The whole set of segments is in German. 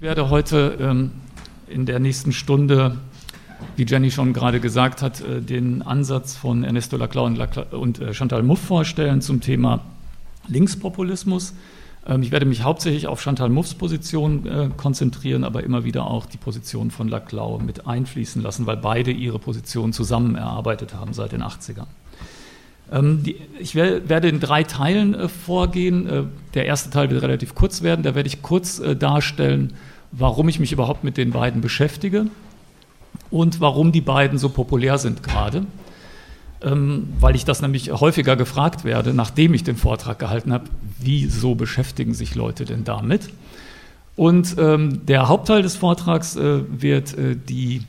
Ich werde heute ähm, in der nächsten Stunde, wie Jenny schon gerade gesagt hat, äh, den Ansatz von Ernesto Laclau und, Laclau und äh, Chantal Mouffe vorstellen zum Thema Linkspopulismus. Ähm, ich werde mich hauptsächlich auf Chantal Mouffes Position äh, konzentrieren, aber immer wieder auch die Position von Laclau mit einfließen lassen, weil beide ihre Position zusammen erarbeitet haben seit den 80ern. Ähm, ich werde in drei Teilen äh, vorgehen. Äh, der erste Teil wird relativ kurz werden. Da werde ich kurz äh, darstellen, warum ich mich überhaupt mit den beiden beschäftige und warum die beiden so populär sind gerade. Ähm, weil ich das nämlich häufiger gefragt werde, nachdem ich den Vortrag gehalten habe, wieso beschäftigen sich Leute denn damit? Und ähm, der Hauptteil des Vortrags wird die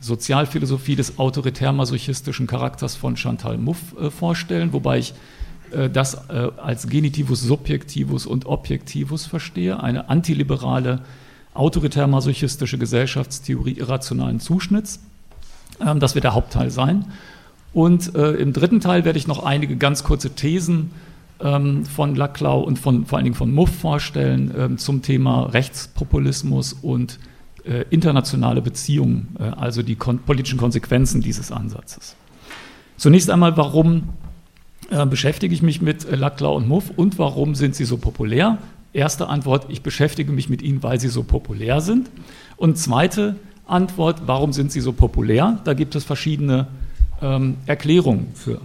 Sozialphilosophie des autoritär-masochistischen Charakters von Chantal Mouffe äh, vorstellen, wobei ich äh, das äh, als Genitivus Subjektivus und Objektivus verstehe, eine antiliberale, autoritär-masochistische Gesellschaftstheorie irrationalen Zuschnitts. Ähm, das wird der Hauptteil sein. Und äh, im dritten Teil werde ich noch einige ganz kurze Thesen ähm, von Laclau und von, vor allen Dingen von Muff vorstellen ähm, zum Thema Rechtspopulismus und äh, internationale Beziehungen, äh, also die kon politischen Konsequenzen dieses Ansatzes. Zunächst einmal, warum äh, beschäftige ich mich mit Laclau und Muff und warum sind sie so populär? Erste Antwort, ich beschäftige mich mit ihnen, weil sie so populär sind. Und zweite Antwort, warum sind sie so populär? Da gibt es verschiedene ähm, Erklärungen für.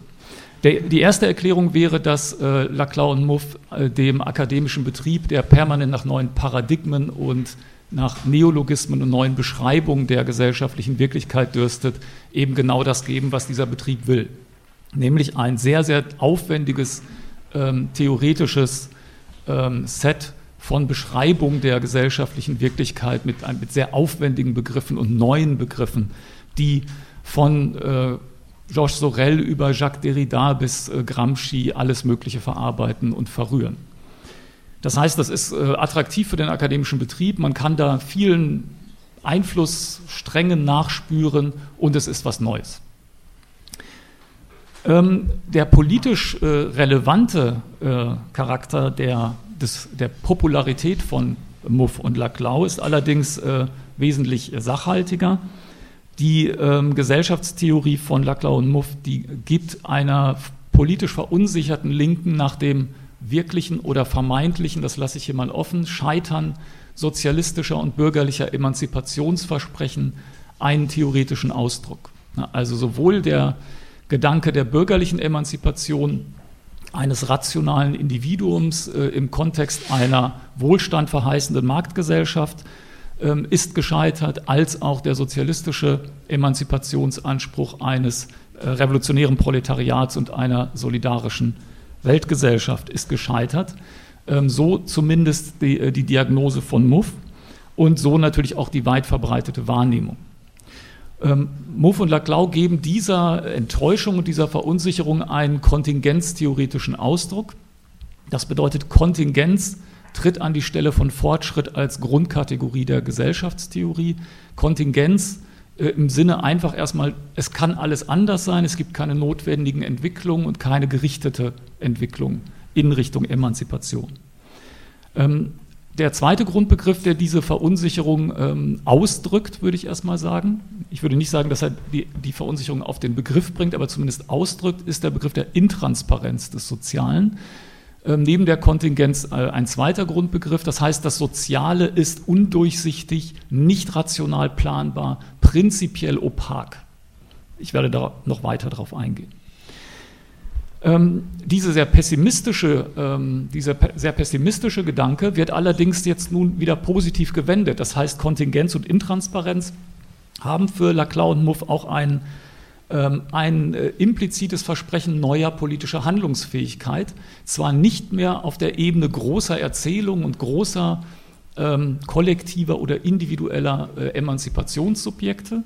Der, die erste Erklärung wäre, dass äh, Laclau und Muff äh, dem akademischen Betrieb, der permanent nach neuen Paradigmen und nach Neologismen und neuen Beschreibungen der gesellschaftlichen Wirklichkeit dürstet, eben genau das geben, was dieser Betrieb will. Nämlich ein sehr, sehr aufwendiges ähm, theoretisches ähm, Set von Beschreibung der gesellschaftlichen Wirklichkeit mit, mit, sehr aufwendigen Begriffen und neuen Begriffen, die von äh, Georges Sorel über Jacques Derrida bis äh, Gramsci alles Mögliche verarbeiten und verrühren. Das heißt, das ist äh, attraktiv für den akademischen Betrieb. Man kann da vielen Einflusssträngen nachspüren und es ist was Neues. Ähm, der politisch äh, relevante äh, Charakter der, des, der Popularität von Muff und Laclau ist allerdings äh, wesentlich sachhaltiger. Die ähm, Gesellschaftstheorie von Laclau und Muff, die gibt einer politisch verunsicherten Linken nach dem wirklichen oder vermeintlichen, das lasse ich hier mal offen, Scheitern sozialistischer und bürgerlicher Emanzipationsversprechen einen theoretischen Ausdruck. Also sowohl der Gedanke der bürgerlichen Emanzipation eines rationalen Individuums äh, im Kontext einer wohlstandverheißenden Marktgesellschaft äh, ist gescheitert, als auch der sozialistische Emanzipationsanspruch eines äh, revolutionären Proletariats und einer solidarischen Weltgesellschaft ist gescheitert. Ähm, so zumindest die, äh, die Diagnose von Muff und so natürlich auch die weit verbreitete Wahrnehmung. Ähm, Muff und Laclau geben dieser Enttäuschung und dieser Verunsicherung einen kontingenztheoretischen Ausdruck. Das bedeutet, Kontingenz tritt an die Stelle von Fortschritt als Grundkategorie der Gesellschaftstheorie. Kontingenz im Sinne einfach erstmal, es kann alles anders sein, es gibt keine notwendigen Entwicklungen und keine gerichtete Entwicklung in Richtung Emanzipation. Ähm, der zweite Grundbegriff, der diese Verunsicherung ähm, ausdrückt, würde ich erstmal sagen, ich würde nicht sagen, dass er die, Verunsicherung auf den Begriff bringt, aber zumindest ausdrückt, ist der Begriff der Intransparenz des Sozialen. Ähm, neben der Kontingenz äh, ein zweiter Grundbegriff, das heißt, das Soziale ist undurchsichtig, nicht rational planbar, prinzipiell opak. Ich werde da noch weiter darauf eingehen. Ähm, diese sehr pessimistische, ähm, dieser pe sehr pessimistische Gedanke wird allerdings jetzt nun wieder positiv gewendet. Das heißt, Kontingenz und Intransparenz haben für Laclau und Muff auch einen ein äh, implizites Versprechen neuer politischer Handlungsfähigkeit, zwar nicht mehr auf der Ebene großer Erzählung und großer ähm, kollektiver oder individueller äh, Emanzipationssubjekte,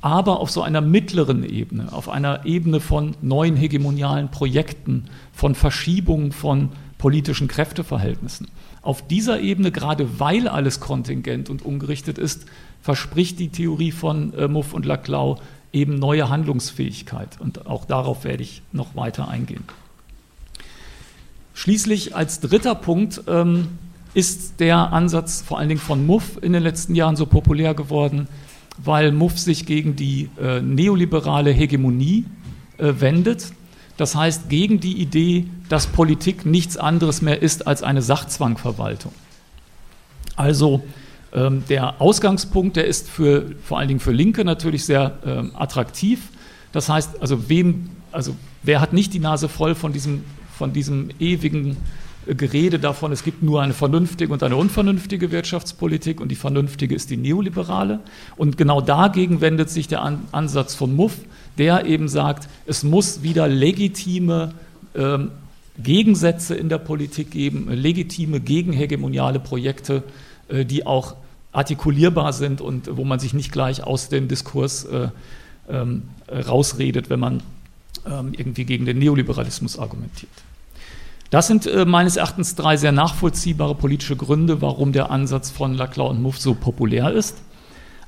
aber auf so einer mittleren Ebene, auf einer Ebene von neuen hegemonialen Projekten, von Verschiebungen von politischen Kräfteverhältnissen. Auf dieser Ebene, gerade weil alles kontingent und ungerichtet ist, verspricht die Theorie von äh, Muff und Laclau eben neue Handlungsfähigkeit. Und auch darauf werde ich noch weiter eingehen. Schließlich als dritter Punkt ähm, ist der Ansatz vor allen Dingen von Muff in den letzten Jahren so populär geworden, weil Muff sich gegen die äh, neoliberale Hegemonie äh, wendet. Das heißt, gegen die Idee, dass Politik nichts anderes mehr ist als eine Sachzwangverwaltung. Also ähm, der Ausgangspunkt, der ist für, vor allen Dingen für Linke natürlich sehr ähm, attraktiv. Das heißt, also wem, also wer hat nicht die Nase voll von diesem, von diesem ewigen Gerede davon, es gibt nur eine vernünftige und eine unvernünftige Wirtschaftspolitik und die vernünftige ist die neoliberale. Und genau dagegen wendet sich der Ansatz von Muff, der eben sagt, es muss wieder legitime ähm, Gegensätze in der Politik geben, legitime gegenhegemoniale Projekte, äh, die auch artikulierbar sind und wo man sich nicht gleich aus dem Diskurs äh, ähm, rausredet, wenn man ähm, irgendwie gegen den Neoliberalismus argumentiert. Das sind äh, meines Erachtens drei sehr nachvollziehbare politische Gründe, warum der Ansatz von Laclau und Muff so populär ist.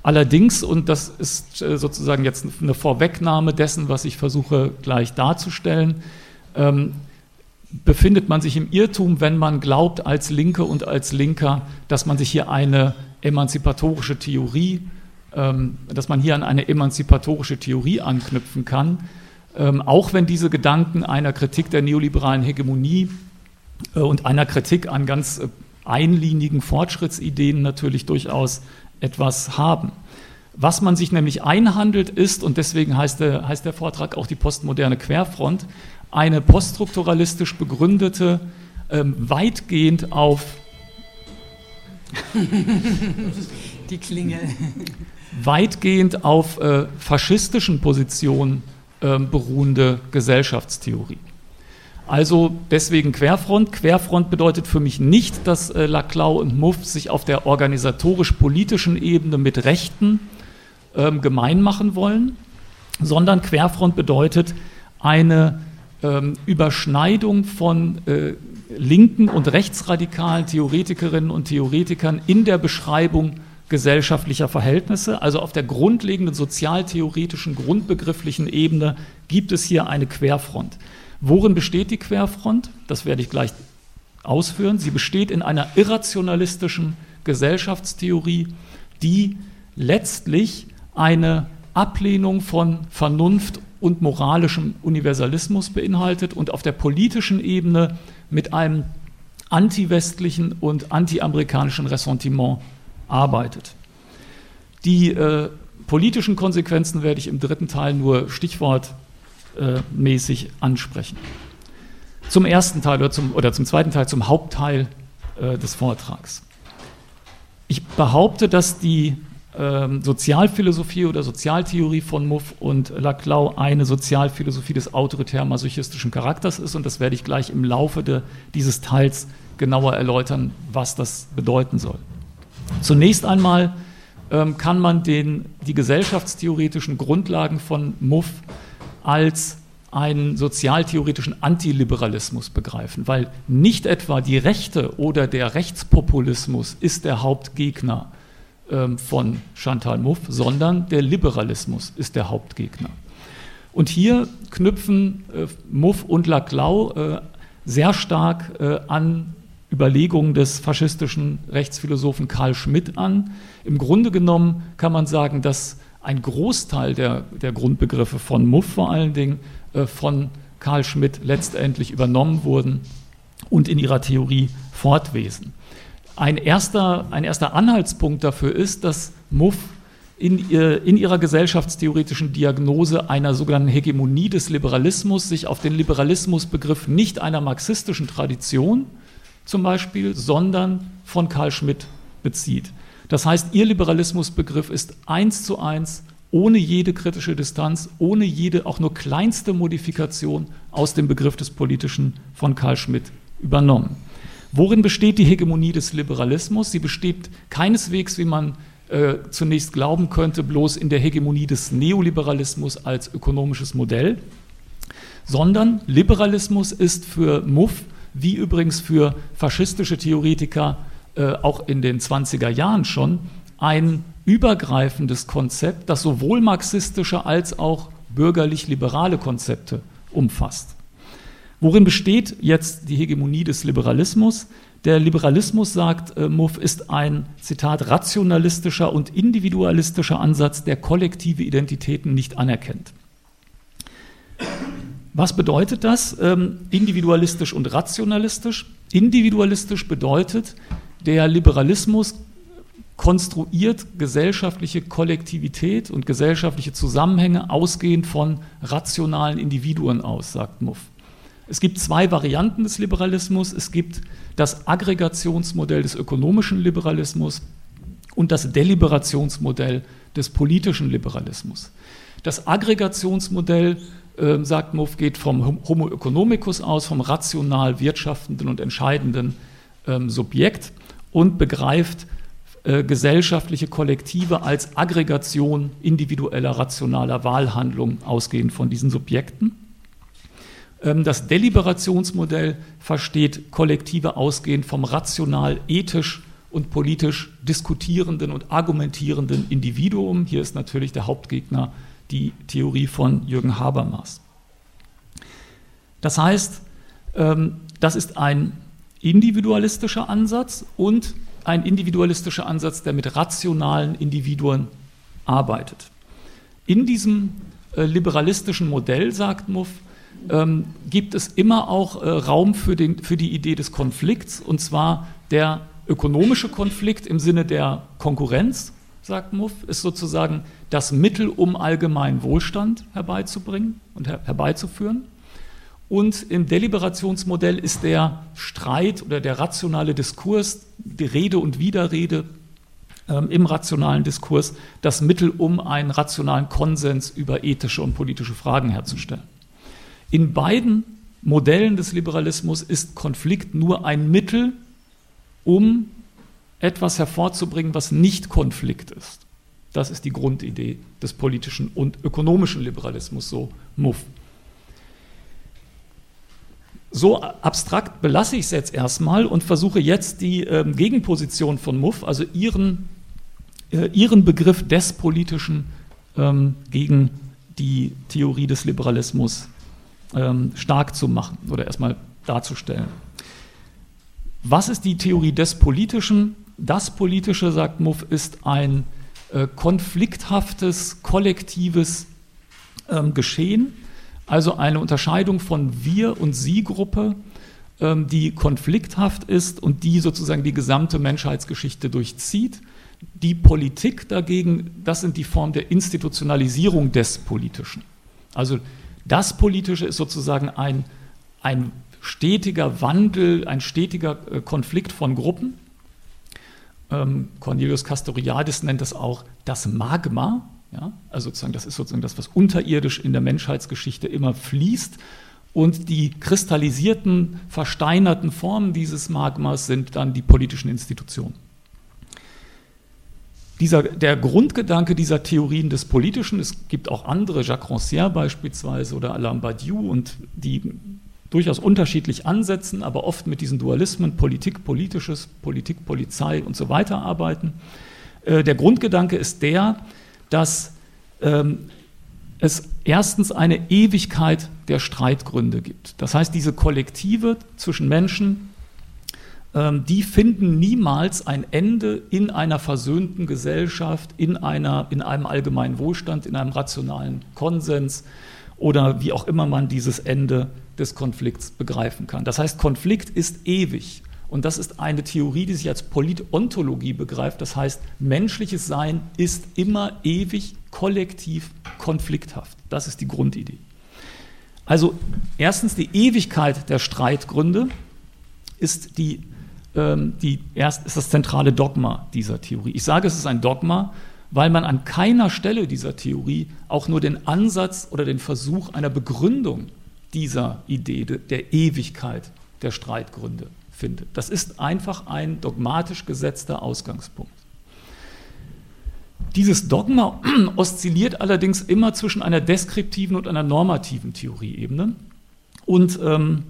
Allerdings, und das ist äh, sozusagen jetzt eine Vorwegnahme dessen, was ich versuche gleich darzustellen, ähm, befindet man sich im Irrtum, wenn man glaubt, als Linke und als Linker, dass man sich hier eine emanzipatorische Theorie, ähm, dass man hier an eine emanzipatorische Theorie anknüpfen kann ähm, auch wenn diese Gedanken einer Kritik der neoliberalen Hegemonie äh, und einer Kritik an ganz äh, einlinigen Fortschrittsideen natürlich durchaus etwas haben. Was man sich nämlich einhandelt ist, und deswegen heißt der, heißt der Vortrag auch die postmoderne Querfront, eine poststrukturalistisch begründete, ähm, weitgehend auf die Klingel weitgehend auf äh, faschistischen Positionen ähm, beruhende Gesellschaftstheorie. Also deswegen Querfront. Querfront bedeutet für mich nicht, dass äh, Laclau und Muff sich auf der organisatorisch-politischen Ebene mit Rechten ähm, gemein machen wollen, sondern Querfront bedeutet eine ähm, Überschneidung von äh, linken und rechtsradikalen Theoretikerinnen und Theoretikern in der Beschreibung gesellschaftlicher Verhältnisse. Also auf der grundlegenden sozialtheoretischen, grundbegrifflichen Ebene gibt es hier eine Querfront. Worin besteht die Querfront? Das werde ich gleich ausführen. Sie besteht in einer irrationalistischen Gesellschaftstheorie, die letztlich eine Ablehnung von Vernunft und moralischem Universalismus beinhaltet und auf der politischen Ebene mit einem antiwestlichen und antiamerikanischen Ressentiment arbeitet. Die äh, politischen Konsequenzen werde ich im dritten Teil nur stichwortmäßig äh, ansprechen. Zum ersten Teil oder zum, oder zum zweiten Teil, zum Hauptteil äh, des Vortrags. Ich behaupte, dass die ähm, Sozialphilosophie oder Sozialtheorie von Muff und Laclau eine Sozialphilosophie des autoritär-masochistischen Charakters ist und das werde ich gleich im Laufe de, dieses Teils genauer erläutern, was das bedeuten soll. Zunächst einmal ähm, kann man den, die gesellschaftstheoretischen Grundlagen von Muff als einen sozialtheoretischen Antiliberalismus begreifen, weil nicht etwa die Rechte oder der Rechtspopulismus ist der Hauptgegner von Chantal Mouffe, sondern der Liberalismus ist der Hauptgegner. Und hier knüpfen äh, Mouffe und Laclau äh, sehr stark äh, an Überlegungen des faschistischen Rechtsphilosophen Karl Schmidt an. Im Grunde genommen kann man sagen, dass ein Großteil der, der Grundbegriffe von Muff vor allen Dingen äh, von Karl Schmidt letztendlich übernommen wurden und in ihrer Theorie fortwesen. Ein erster, ein erster Anhaltspunkt dafür ist, dass Muff in, in, ihrer gesellschaftstheoretischen Diagnose einer sogenannten Hegemonie des Liberalismus sich auf den Liberalismusbegriff nicht einer marxistischen Tradition, zum Beispiel, sondern von Karl Schmidt bezieht. Das heißt, ihr Liberalismusbegriff ist eins zu eins, ohne jede kritische Distanz, ohne jede auch nur kleinste Modifikation aus dem Begriff des Politischen von Karl Schmidt übernommen. Worin besteht die Hegemonie des Liberalismus? Sie besteht keineswegs, wie man äh, zunächst glauben könnte, bloß in der Hegemonie des Neoliberalismus als ökonomisches Modell, sondern Liberalismus ist für Muff wie übrigens für faschistische Theoretiker äh, auch in den 20er Jahren schon, ein übergreifendes Konzept, das sowohl marxistische als auch bürgerlich-liberale Konzepte umfasst. Worin besteht jetzt die Hegemonie des Liberalismus? Der Liberalismus, sagt äh, Muff, ist ein, Zitat, rationalistischer und individualistischer Ansatz, der kollektive Identitäten nicht anerkennt. Was bedeutet das? Ähm, individualistisch und rationalistisch. Individualistisch bedeutet, der Liberalismus konstruiert gesellschaftliche Kollektivität und gesellschaftliche Zusammenhänge ausgehend von rationalen Individuen aus, sagt Muff. Es gibt zwei Varianten des Liberalismus. Es gibt das Aggregationsmodell des ökonomischen Liberalismus und das Deliberationsmodell des politischen Liberalismus. Das Aggregationsmodell, äh, sagt Muff, geht vom Homo economicus aus, vom rational wirtschaftenden und entscheidenden ähm, Subjekt und begreift äh, gesellschaftliche Kollektive als Aggregation individueller rationaler Wahlhandlungen ausgehend von diesen Subjekten. Ähm, das Deliberationsmodell versteht Kollektive ausgehend vom rational, ethisch und politisch diskutierenden und argumentierenden Individuum. Hier ist natürlich der Hauptgegner die Theorie von Jürgen Habermas. Das heißt, ähm, das ist ein individualistischer Ansatz und ein individualistischer Ansatz, der mit rationalen Individuen arbeitet. In diesem äh, liberalistischen Modell, sagt Muff, ähm, gibt es immer auch äh, Raum für, den, für die Idee des Konflikts, und zwar der ökonomische Konflikt im Sinne der Konkurrenz, sagt Muff, ist sozusagen das Mittel, um allgemeinen Wohlstand herbeizubringen und her herbeizuführen. Und im Deliberationsmodell ist der Streit oder der rationale Diskurs, die Rede und Widerrede ähm, im rationalen Diskurs das Mittel, um einen rationalen Konsens über ethische und politische Fragen herzustellen. In beiden Modellen des Liberalismus ist Konflikt nur ein Mittel, um etwas hervorzubringen, was nicht Konflikt ist. Das ist die Grundidee des politischen und ökonomischen Liberalismus, so Muff. So abstrakt belasse ich es jetzt erstmal und versuche jetzt die äh, Gegenposition von Muff, also ihren, äh, ihren Begriff des Politischen ähm, gegen die Theorie des Liberalismus ähm, stark zu machen oder erstmal darzustellen. Was ist die Theorie des Politischen? Das Politische, sagt Muff, ist ein äh, konflikthaftes, kollektives ähm, Geschehen, also eine Unterscheidung von Wir- und Sie-Gruppe, ähm, die konflikthaft ist und die sozusagen die gesamte Menschheitsgeschichte durchzieht. Die Politik dagegen, das sind die Formen der Institutionalisierung des Politischen. Also das Politische ist sozusagen ein, ein stetiger Wandel, ein stetiger äh, Konflikt von Gruppen. Ähm, Cornelius Castoriadis nennt es auch das Magma. Ja? Also sozusagen, das ist sozusagen das, was unterirdisch in der Menschheitsgeschichte immer fließt. Und die kristallisierten, versteinerten Formen dieses Magmas sind dann die politischen Institutionen dieser, der Grundgedanke dieser Theorien des Politischen, es gibt auch andere, Jacques Rancière beispielsweise oder Alain Badiou, und die durchaus unterschiedlich ansetzen, aber oft mit diesen Dualismen Politik, Politisches, Politik, Polizei und so weiter arbeiten. Äh, der Grundgedanke ist der, dass ähm, es erstens eine Ewigkeit der Streitgründe gibt. Das heißt, diese Kollektive zwischen Menschen, die finden niemals ein Ende in einer versöhnten Gesellschaft, in, einer, in einem allgemeinen Wohlstand, in einem rationalen Konsens oder wie auch immer man dieses Ende des Konflikts begreifen kann. Das heißt, Konflikt ist ewig. Und das ist eine Theorie, die sich als Politontologie begreift. Das heißt, menschliches Sein ist immer ewig, kollektiv, konflikthaft. Das ist die Grundidee. Also erstens die Ewigkeit der Streitgründe ist die ähm, die erst ist das zentrale Dogma dieser Theorie. Ich sage, es ist ein Dogma, weil man an keiner Stelle dieser Theorie auch nur den Ansatz oder den Versuch einer Begründung dieser Idee der Ewigkeit der Streitgründe findet. Das ist einfach ein dogmatisch gesetzter Ausgangspunkt. Dieses Dogma oszilliert allerdings immer zwischen einer deskriptiven und einer normativen Theorieebene. Und ähm,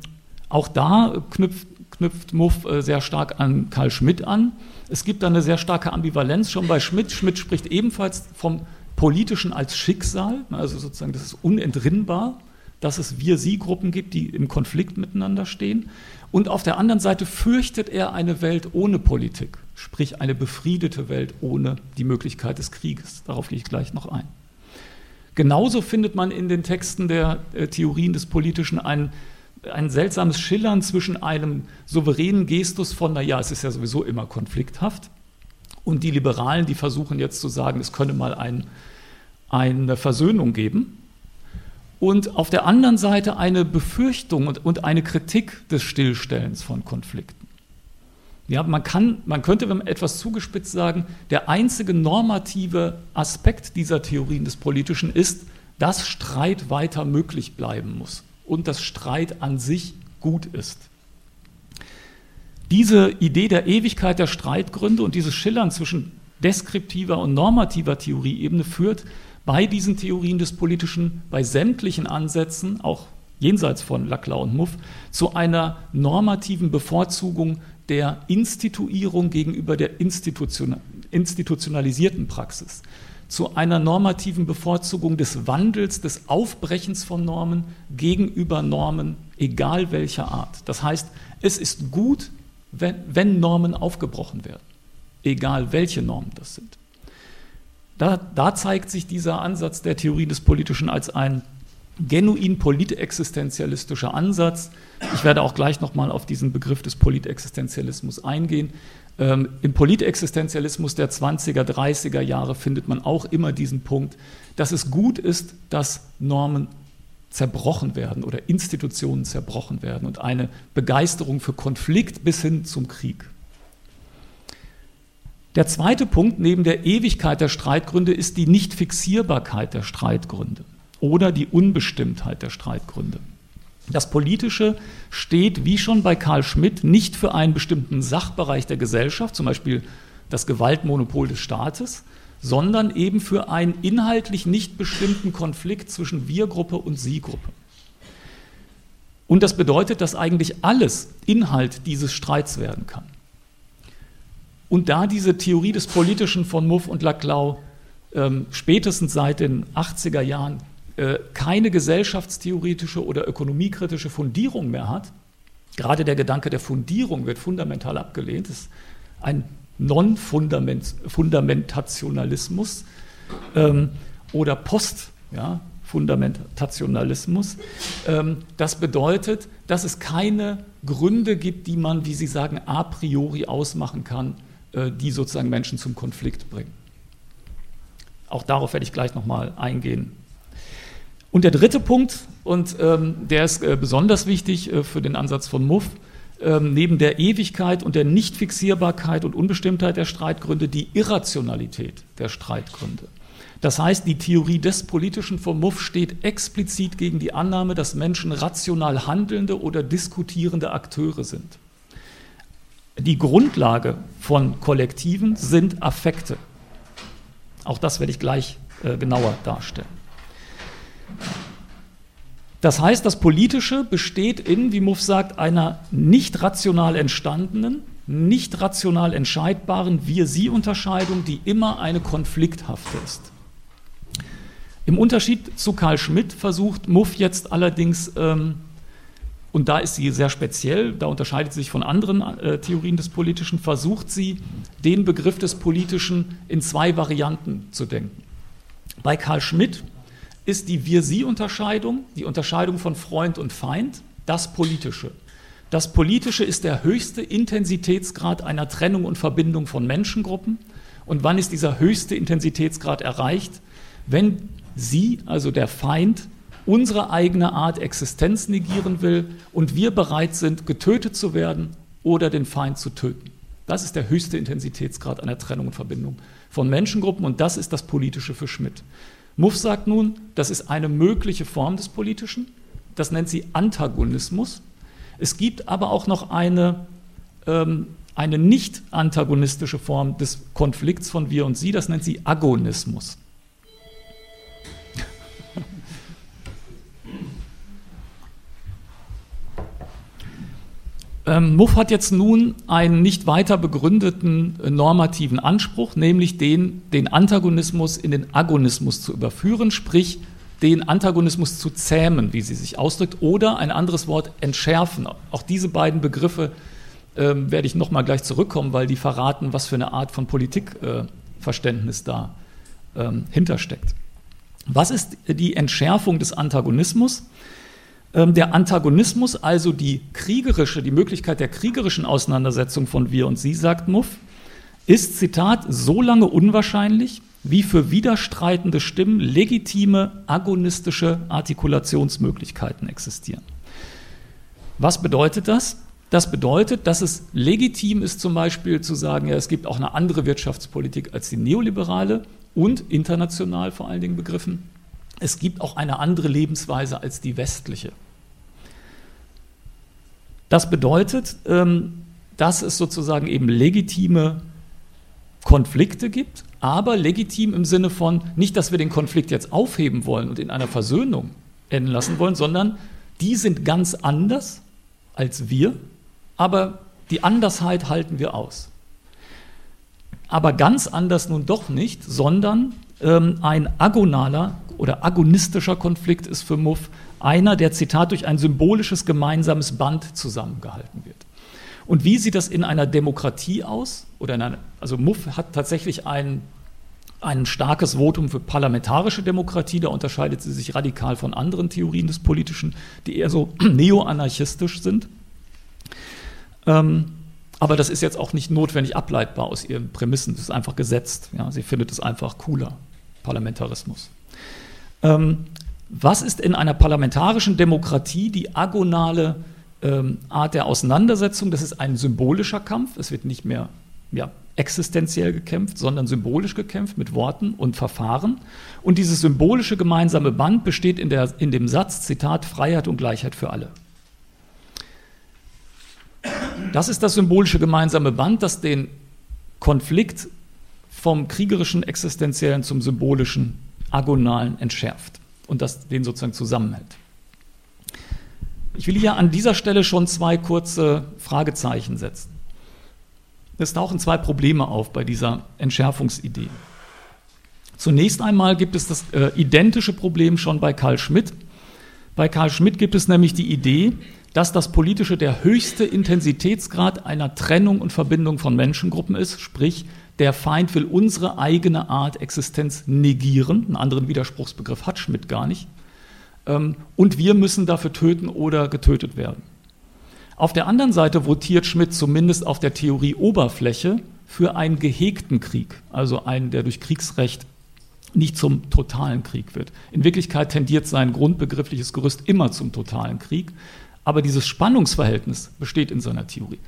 auch da knüpft knüpft Muff äh, sehr stark an Karl Schmidt an. Es gibt da eine sehr starke Ambivalenz schon bei Schmidt. Schmidt spricht ebenfalls vom Politischen als Schicksal, also sozusagen, das ist unentrinnbar. dass es Wir-Sie-Gruppen gibt, die im Konflikt miteinander stehen. Und auf der anderen Seite fürchtet er eine Welt ohne Politik, sprich eine befriedete Welt ohne die Möglichkeit des Krieges. Darauf gehe ich gleich noch ein. Genauso findet man in den Texten der äh, Theorien des Politischen ein, ein seltsames Schillern zwischen einem souveränen Gestus von, naja, es ist ja sowieso immer konflikthaft, und die Liberalen, die versuchen jetzt zu sagen, es könne mal ein, eine Versöhnung geben. Und auf der anderen Seite eine Befürchtung und, und eine Kritik des Stillstellens von Konflikten. Ja, man, kann, man könnte, wenn man etwas zugespitzt sagen, der einzige normative Aspekt dieser Theorien des Politischen ist, dass Streit weiter möglich bleiben muss und dass Streit an sich gut ist. Diese Idee der Ewigkeit der Streitgründe und dieses Schillern zwischen deskriptiver und normativer Theorieebene führt bei diesen Theorien des Politischen, bei sämtlichen Ansätzen, auch jenseits von Laclau und Muff, zu einer normativen Bevorzugung der Instituierung gegenüber der institutionalisierten Praxis, zu einer normativen Bevorzugung des Wandels, des Aufbrechens von Normen gegenüber Normen, egal welcher Art. Das heißt, es ist gut, wenn, wenn Normen aufgebrochen werden, egal welche Normen das sind. Da, da, zeigt sich dieser Ansatz der Theorie des Politischen als ein genuin politexistenzialistischer Ansatz. Ich werde auch gleich nochmal auf diesen Begriff des Politexistenzialismus eingehen. Ähm, Im Politexistenzialismus der 20er, 30er Jahre findet man auch immer diesen Punkt, dass es gut ist, dass Normen zerbrochen werden oder Institutionen zerbrochen werden und eine Begeisterung für Konflikt bis hin zum Krieg. Der zweite Punkt neben der Ewigkeit der Streitgründe ist die Nichtfixierbarkeit der Streitgründe oder die Unbestimmtheit der Streitgründe. Das Politische steht, wie schon bei Karl Schmidt, nicht für einen bestimmten Sachbereich der Gesellschaft, zum Beispiel das Gewaltmonopol des Staates, sondern eben für einen inhaltlich nicht bestimmten Konflikt zwischen Wir-Gruppe und Sie-Gruppe. Und das bedeutet, dass eigentlich alles Inhalt dieses Streits werden kann. Und da diese Theorie des Politischen von Muff und Laclau ähm, spätestens seit den 80er Jahren keine gesellschaftstheoretische oder ökonomiekritische Fundierung mehr hat, gerade der Gedanke der Fundierung wird fundamental abgelehnt, das ist ein Non-Fundamentationalismus ähm, oder Post-Fundamentationalismus. Ja, ähm, das bedeutet, dass es keine Gründe gibt, die man, wie Sie sagen, a priori ausmachen kann, äh, die sozusagen Menschen zum Konflikt bringen. Auch darauf werde ich gleich nochmal eingehen. Und der dritte Punkt, und ähm, der ist äh, besonders wichtig äh, für den Ansatz von Muff, ähm, neben der Ewigkeit und der Nichtfixierbarkeit und Unbestimmtheit der Streitgründe die Irrationalität der Streitgründe. Das heißt, die Theorie des Politischen vom Muff steht explizit gegen die Annahme, dass Menschen rational handelnde oder diskutierende Akteure sind. Die Grundlage von Kollektiven sind Affekte. Auch das werde ich gleich äh, genauer darstellen. Das heißt, das Politische besteht in, wie Muff sagt, einer nicht rational entstandenen, nicht rational entscheidbaren Wir-Sie-Unterscheidung, die immer eine konflikthafte ist. Im Unterschied zu Karl Schmidt versucht Muff jetzt allerdings, ähm, und da ist sie sehr speziell, da unterscheidet sie sich von anderen äh, Theorien des Politischen, versucht sie, den Begriff des Politischen in zwei Varianten zu denken. Bei Karl Schmidt ist die Wir-Sie-Unterscheidung, die Unterscheidung von Freund und Feind, das Politische. Das Politische ist der höchste Intensitätsgrad einer Trennung und Verbindung von Menschengruppen. Und wann ist dieser höchste Intensitätsgrad erreicht? Wenn Sie, also der Feind, unsere eigene Art Existenz negieren will und wir bereit sind, getötet zu werden oder den Feind zu töten. Das ist der höchste Intensitätsgrad einer Trennung und Verbindung von Menschengruppen und das ist das Politische für Schmidt. Muff sagt nun, das ist eine mögliche Form des Politischen, das nennt sie Antagonismus. Es gibt aber auch noch eine, ähm, eine nicht antagonistische Form des Konflikts von wir und sie, das nennt sie Agonismus. Ähm, Muff hat jetzt nun einen nicht weiter begründeten äh, normativen Anspruch, nämlich den, den Antagonismus in den Agonismus zu überführen, sprich den Antagonismus zu zähmen, wie sie sich ausdrückt, oder ein anderes Wort entschärfen. Auch diese beiden Begriffe ähm, werde ich nochmal gleich zurückkommen, weil die verraten, was für eine Art von Politikverständnis äh, da ähm, hintersteckt. Was ist die Entschärfung des Antagonismus? Ähm, der Antagonismus, also die kriegerische, die Möglichkeit der kriegerischen Auseinandersetzung von wir und sie, sagt Muff, ist, Zitat, so lange unwahrscheinlich, wie für widerstreitende Stimmen legitime agonistische Artikulationsmöglichkeiten existieren. Was bedeutet das? Das bedeutet, dass es legitim ist, zum Beispiel zu sagen, ja, es gibt auch eine andere Wirtschaftspolitik als die neoliberale und international vor allen Dingen begriffen. Es gibt auch eine andere Lebensweise als die westliche. Das bedeutet, ähm, dass es sozusagen eben legitime Konflikte gibt, aber legitim im Sinne von nicht, dass wir den Konflikt jetzt aufheben wollen und in einer Versöhnung enden lassen wollen, sondern die sind ganz anders als wir, aber die Andersheit halten wir aus. Aber ganz anders nun doch nicht, sondern ähm, ein agonaler oder agonistischer Konflikt ist für Muff einer, der Zitat durch ein symbolisches gemeinsames Band zusammengehalten wird. Und wie sieht das in einer Demokratie aus? Oder einer, also Muff hat tatsächlich ein, ein starkes Votum für parlamentarische Demokratie, da unterscheidet sie sich radikal von anderen Theorien des Politischen, die eher so neoanarchistisch sind. Ähm, aber das ist jetzt auch nicht notwendig ableitbar aus ihren Prämissen, das ist einfach gesetzt. Ja, sie findet es einfach cooler, Parlamentarismus. Ähm, was ist in einer parlamentarischen Demokratie die agonale ähm, Art der Auseinandersetzung? Das ist ein symbolischer Kampf. Es wird nicht mehr ja, existenziell gekämpft, sondern symbolisch gekämpft mit Worten und Verfahren. Und dieses symbolische gemeinsame Band besteht in, der, in dem Satz, Zitat, Freiheit und Gleichheit für alle. Das ist das symbolische gemeinsame Band, das den Konflikt vom kriegerischen Existenziellen zum symbolischen Agonalen entschärft und das den sozusagen zusammenhält. Ich will hier an dieser Stelle schon zwei kurze Fragezeichen setzen. Es tauchen zwei Probleme auf bei dieser Entschärfungsidee. Zunächst einmal gibt es das äh, identische Problem schon bei Karl Schmidt. Bei Karl Schmidt gibt es nämlich die Idee, dass das Politische der höchste Intensitätsgrad einer Trennung und Verbindung von Menschengruppen ist, sprich der Feind will unsere eigene Art Existenz negieren. Einen anderen Widerspruchsbegriff hat Schmidt gar nicht. Ähm, und wir müssen dafür töten oder getötet werden. Auf der anderen Seite votiert Schmidt zumindest auf der Theorie Oberfläche für einen gehegten Krieg, also einen, der durch Kriegsrecht nicht zum totalen Krieg wird. In Wirklichkeit tendiert sein grundbegriffliches Gerüst immer zum totalen Krieg, aber dieses Spannungsverhältnis besteht in seiner Theorie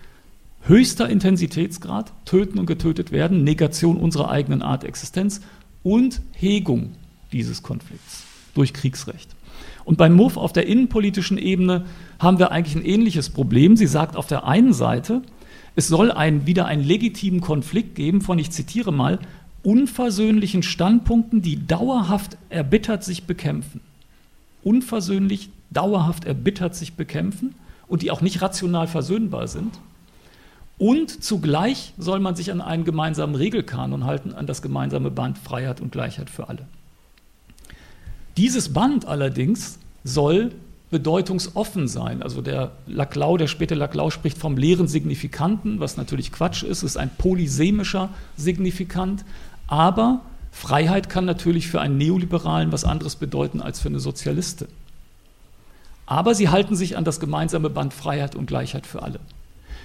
höchster Intensitätsgrad, töten und getötet werden, Negation unserer eigenen Art Existenz und Hegung dieses Konflikts durch Kriegsrecht. Und beim MUF auf der innenpolitischen Ebene haben wir eigentlich ein ähnliches Problem. Sie sagt auf der einen Seite, es soll ein, wieder einen legitimen Konflikt geben von, ich zitiere mal, unversöhnlichen Standpunkten, die dauerhaft erbittert sich bekämpfen. Unversöhnlich, dauerhaft erbittert sich bekämpfen und die auch nicht rational versöhnbar sind. Und zugleich soll man sich an einen gemeinsamen Regelkanon halten, an das gemeinsame Band Freiheit und Gleichheit für alle. Dieses Band allerdings soll bedeutungsoffen sein. Also der Laclau, der späte Laclau spricht vom leeren Signifikanten, was natürlich Quatsch ist, ist ein polysemischer Signifikant, aber Freiheit kann natürlich für einen Neoliberalen was anderes bedeuten als für eine Sozialistin. Aber sie halten sich an das gemeinsame Band Freiheit und Gleichheit für alle.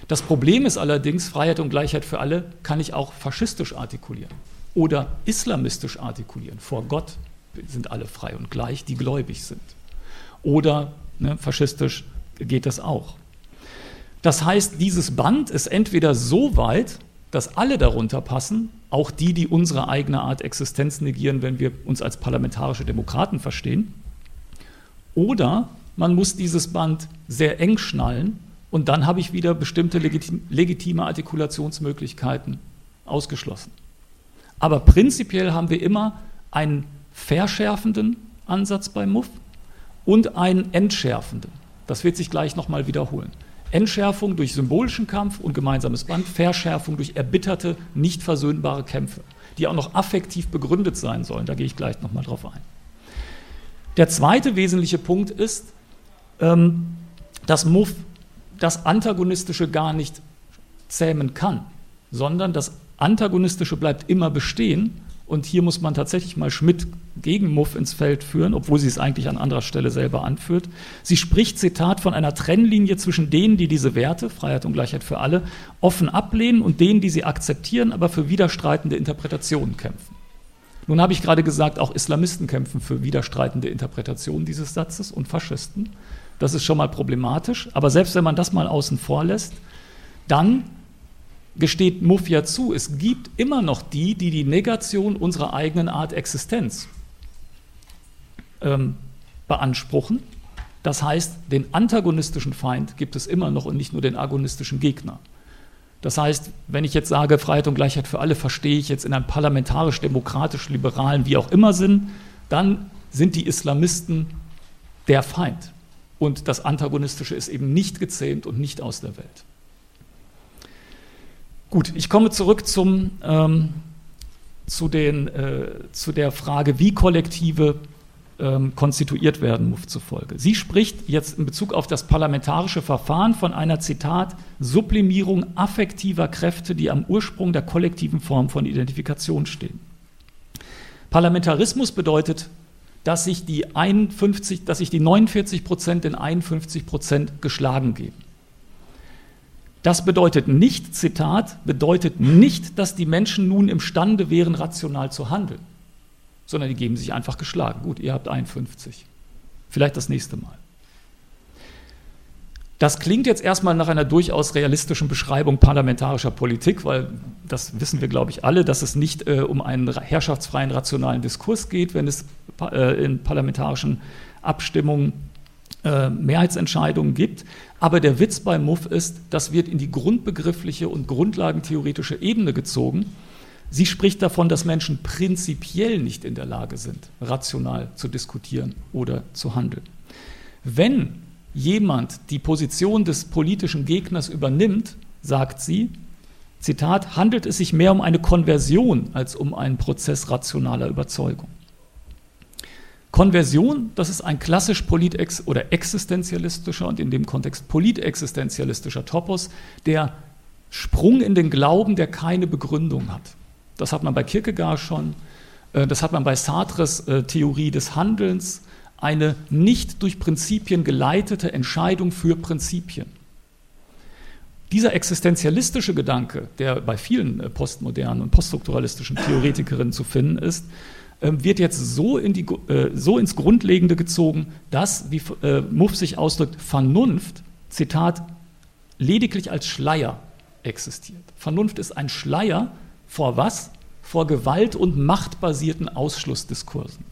Das Problem ist allerdings, Freiheit und Gleichheit für alle kann ich auch faschistisch artikulieren oder islamistisch artikulieren. Vor Gott sind alle frei und gleich, die gläubig sind. Oder ne, faschistisch geht das auch. Das heißt, dieses Band ist entweder so weit, dass alle darunter passen, auch die, die unsere eigene Art Existenz negieren, wenn wir uns als parlamentarische Demokraten verstehen, oder man muss dieses Band sehr eng schnallen und dann habe ich wieder bestimmte legitim, legitime Artikulationsmöglichkeiten ausgeschlossen. Aber prinzipiell haben wir immer einen verschärfenden Ansatz bei MUF und einen entschärfenden. Das wird sich gleich nochmal wiederholen. Entschärfung durch symbolischen Kampf und gemeinsames Band, Verschärfung durch erbitterte, nicht versöhnbare Kämpfe, die auch noch affektiv begründet sein sollen. Da gehe ich gleich nochmal drauf ein. Der zweite wesentliche Punkt ist, ähm, dass Muff das Antagonistische gar nicht zähmen kann, sondern das Antagonistische bleibt immer bestehen. Und hier muss man tatsächlich mal Schmidt gegen Muff ins Feld führen, obwohl sie es eigentlich an anderer Stelle selber anführt. Sie spricht, Zitat, von einer Trennlinie zwischen denen, die diese Werte, Freiheit und Gleichheit für alle, offen ablehnen und denen, die sie akzeptieren, aber für widerstreitende Interpretationen kämpfen. Nun habe ich gerade gesagt, auch Islamisten kämpfen für widerstreitende Interpretationen dieses Satzes und Faschisten. Das ist schon mal problematisch. Aber selbst wenn man das mal außen vor lässt, dann gesteht Muff ja zu, es gibt immer noch die, die die Negation unserer eigenen Art Existenz ähm, beanspruchen. Das heißt, den antagonistischen Feind gibt es immer noch und nicht nur den agonistischen Gegner. Das heißt, wenn ich jetzt sage, Freiheit und Gleichheit für alle, verstehe ich jetzt in einem parlamentarisch-demokratisch-liberalen, wie auch immer Sinn, dann sind die Islamisten der Feind. Und das Antagonistische ist eben nicht gezähmt und nicht aus der Welt. Gut, ich komme zurück zum, ähm, zu, den, äh, zu der Frage, wie Kollektive ähm, konstituiert werden, Muff zufolge. Sie spricht jetzt in Bezug auf das parlamentarische Verfahren von einer, Zitat, Sublimierung affektiver Kräfte, die am Ursprung der kollektiven Form von Identifikation stehen. Parlamentarismus bedeutet dass sich die 51, dass sich die 49 Prozent in 51 Prozent geschlagen geben. Das bedeutet nicht, Zitat, bedeutet nicht, dass die Menschen nun imstande wären, rational zu handeln, sondern die geben sich einfach geschlagen. Gut, ihr habt 51. Vielleicht das nächste Mal. Das klingt jetzt erstmal nach einer durchaus realistischen Beschreibung parlamentarischer Politik, weil das wissen wir, glaube ich, alle, dass es nicht äh, um einen herrschaftsfreien, rationalen Diskurs geht, wenn es äh, in parlamentarischen Abstimmungen äh, Mehrheitsentscheidungen gibt. Aber der Witz bei MUF ist, das wird in die grundbegriffliche und grundlagentheoretische Ebene gezogen. Sie spricht davon, dass Menschen prinzipiell nicht in der Lage sind, rational zu diskutieren oder zu handeln. Wenn jemand die Position des politischen Gegners übernimmt, sagt sie, Zitat, handelt es sich mehr um eine Konversion als um einen Prozess rationaler Überzeugung. Konversion, das ist ein klassisch politex- oder existenzialistischer und in dem Kontext politexistenzialistischer Topos, der Sprung in den Glauben, der keine Begründung hat. Das hat man bei Kierkegaard schon, äh, das hat man bei Sartres äh, Theorie des Handelns, eine nicht durch Prinzipien geleitete Entscheidung für Prinzipien. Dieser existenzialistische Gedanke, der bei vielen äh, postmodernen und poststrukturalistischen Theoretikerinnen zu finden ist, ähm, wird jetzt so, in die, äh, so ins Grundlegende gezogen, dass, wie äh, Muff sich ausdrückt, Vernunft, Zitat, lediglich als Schleier existiert. Vernunft ist ein Schleier vor was? Vor gewalt- und machtbasierten Ausschlussdiskursen.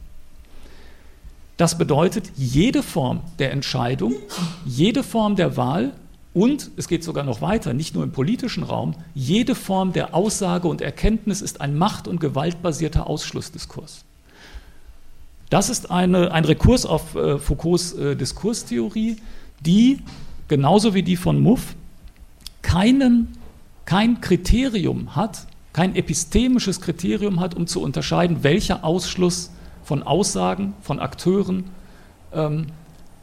Das bedeutet, jede Form der Entscheidung, jede Form der Wahl und, es geht sogar noch weiter, nicht nur im politischen Raum, jede Form der Aussage und Erkenntnis ist ein macht- und gewaltbasierter Ausschlussdiskurs. Das ist eine, ein Rekurs auf äh, Foucaults äh, Diskurstheorie, die, genauso wie die von Muff, keinen, kein Kriterium hat, kein epistemisches Kriterium hat, um zu unterscheiden, welcher Ausschluss von Aussagen, von Akteuren, ähm,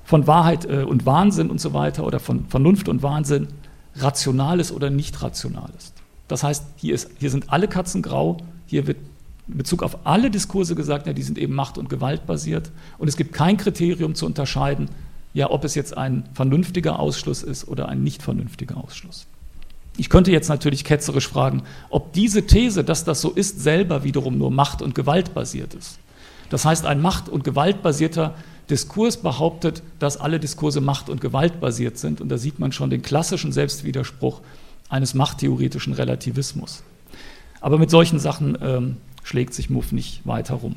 von Wahrheit äh, und Wahnsinn und so weiter oder von Vernunft und Wahnsinn rational ist oder nicht rational ist. Das heißt, hier, ist, hier sind alle Katzen grau, hier wird in Bezug auf alle Diskurse gesagt, ja, die sind eben macht- und gewaltbasiert und es gibt kein Kriterium zu unterscheiden, ja, ob es jetzt ein vernünftiger Ausschluss ist oder ein nicht vernünftiger Ausschluss. Ich könnte jetzt natürlich ketzerisch fragen, ob diese These, dass das so ist, selber wiederum nur macht- und gewaltbasiert ist. Das heißt, ein macht- und gewaltbasierter Diskurs behauptet, dass alle Diskurse macht- und gewaltbasiert sind. Und da sieht man schon den klassischen Selbstwiderspruch eines machttheoretischen Relativismus. Aber mit solchen Sachen ähm, schlägt sich Muff nicht weiter rum.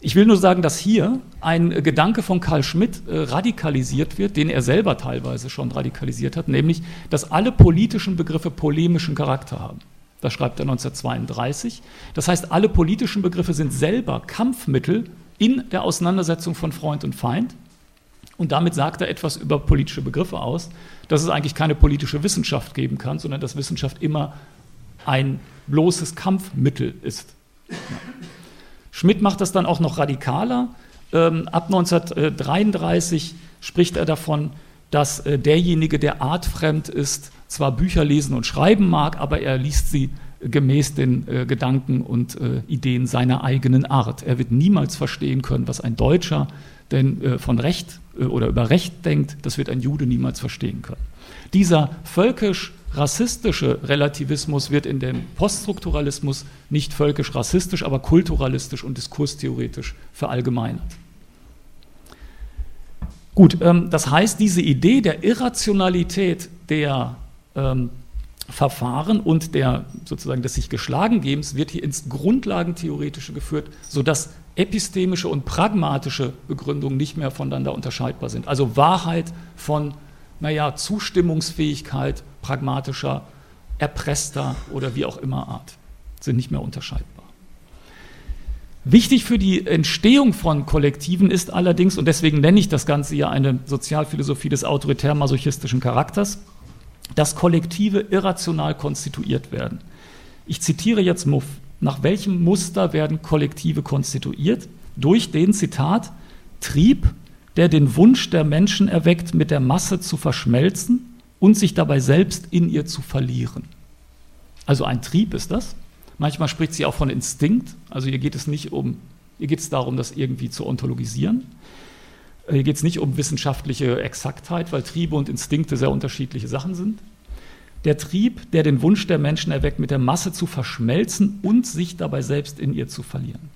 Ich will nur sagen, dass hier ein Gedanke von Karl Schmidt äh, radikalisiert wird, den er selber teilweise schon radikalisiert hat, nämlich, dass alle politischen Begriffe polemischen Charakter haben. Das schreibt er 1932. Das heißt, alle politischen Begriffe sind selber Kampfmittel in der Auseinandersetzung von Freund und Feind. Und damit sagt er etwas über politische Begriffe aus, dass es eigentlich keine politische Wissenschaft geben kann, sondern dass Wissenschaft immer ein bloßes Kampfmittel ist. Ja. Schmidt macht das dann auch noch radikaler. ähm, ab 1933 spricht er davon, dass äh, derjenige, der artfremd ist, zwar Bücher lesen und schreiben mag, aber er liest sie gemäß den äh, Gedanken und äh, Ideen seiner eigenen Art. Er wird niemals verstehen können, was ein Deutscher denn äh, von Recht äh, oder über Recht denkt, das wird ein Jude niemals verstehen können. Dieser völkisch-rassistische Relativismus wird in dem Poststrukturalismus nicht völkisch-rassistisch, aber kulturalistisch und diskurstheoretisch verallgemeinert. Gut, ähm, das heißt, diese Idee der Irrationalität der ähm, Verfahren und der sozusagen des sich geschlagengebens wird hier ins Grundlagentheoretische geführt, sodass epistemische und pragmatische Begründungen nicht mehr voneinander unterscheidbar sind. Also Wahrheit von, naja, Zustimmungsfähigkeit, pragmatischer, erpresster oder wie auch immer Art sind nicht mehr unterscheidbar. Wichtig für die Entstehung von Kollektiven ist allerdings, und deswegen nenne ich das Ganze ja eine Sozialphilosophie des autoritär-masochistischen Charakters, dass Kollektive irrational konstituiert werden. Ich zitiere jetzt Muff. Nach welchem Muster werden Kollektive konstituiert? Durch den, Zitat, Trieb, der den Wunsch der Menschen erweckt, mit der Masse zu verschmelzen und sich dabei selbst in ihr zu verlieren. Also ein Trieb ist das. Manchmal spricht sie auch von Instinkt. Also hier geht es nicht um, hier geht es darum, das irgendwie zu ontologisieren. Hier geht es nicht um wissenschaftliche Exaktheit, weil Triebe und Instinkte sehr unterschiedliche Sachen sind. Der Trieb, der den Wunsch der Menschen erweckt, mit der Masse zu verschmelzen und sich dabei selbst in ihr zu verlieren.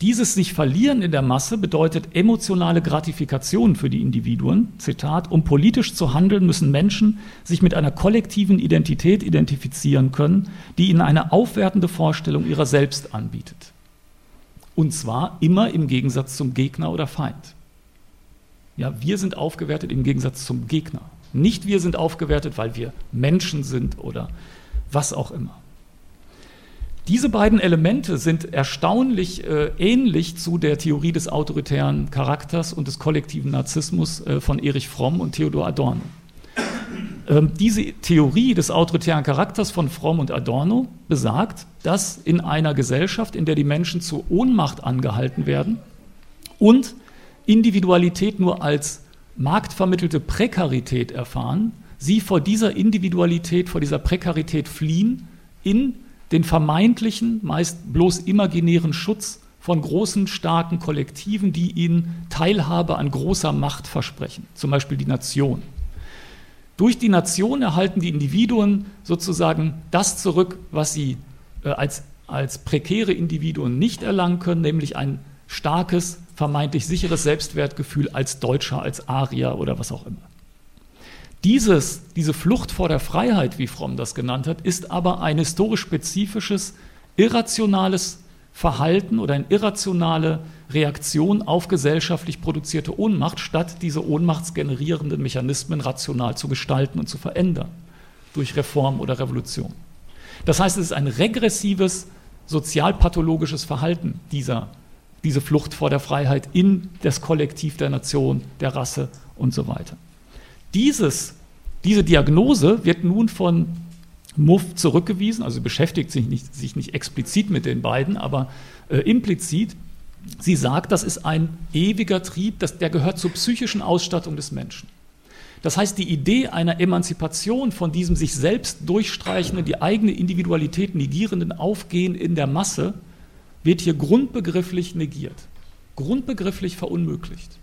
Dieses sich verlieren in der Masse bedeutet emotionale Gratifikation für die Individuen. Zitat, um politisch zu handeln, müssen Menschen sich mit einer kollektiven Identität identifizieren können, die ihnen eine aufwertende Vorstellung ihrer selbst anbietet. Und zwar immer im Gegensatz zum Gegner oder Feind. Ja, wir sind aufgewertet im Gegensatz zum Gegner. Nicht wir sind aufgewertet, weil wir Menschen sind oder was auch immer. Diese beiden Elemente sind erstaunlich äh, ähnlich zu der Theorie des autoritären Charakters und des kollektiven Narzissmus äh, von Erich Fromm und Theodor Adorno. Ähm, diese Theorie des autoritären Charakters von Fromm und Adorno besagt, dass in einer Gesellschaft, in der die Menschen zur Ohnmacht angehalten werden und Individualität nur als marktvermittelte Prekarität erfahren, sie vor dieser Individualität, vor dieser Prekarität fliehen in den vermeintlichen, meist bloß imaginären Schutz von großen, starken Kollektiven, die ihnen Teilhabe an großer Macht versprechen, zum Beispiel die Nation. Durch die Nation erhalten die Individuen sozusagen das zurück, was sie äh, als, als prekäre Individuen nicht erlangen können, nämlich ein starkes, vermeintlich sicheres Selbstwertgefühl als Deutscher, als Arier oder was auch immer. Dieses, diese Flucht vor der Freiheit, wie Fromm das genannt hat, ist aber ein historisch spezifisches, irrationales Verhalten oder eine irrationale Reaktion auf gesellschaftlich produzierte Ohnmacht, statt diese ohnmachtsgenerierenden Mechanismen rational zu gestalten und zu verändern durch Reform oder Revolution. Das heißt, es ist ein regressives, sozialpathologisches Verhalten dieser, diese Flucht vor der Freiheit in das Kollektiv der Nation, der Rasse und so weiter. Dieses, diese Diagnose wird nun von Muff zurückgewiesen, also beschäftigt sich nicht, sich nicht explizit mit den beiden, aber äh, implizit. Sie sagt, das ist ein ewiger Trieb, das, der gehört zur psychischen Ausstattung des Menschen. Das heißt, die Idee einer Emanzipation von diesem sich selbst durchstreichenden, die eigene Individualität negierenden Aufgehen in der Masse wird hier grundbegrifflich negiert, grundbegrifflich verunmöglicht.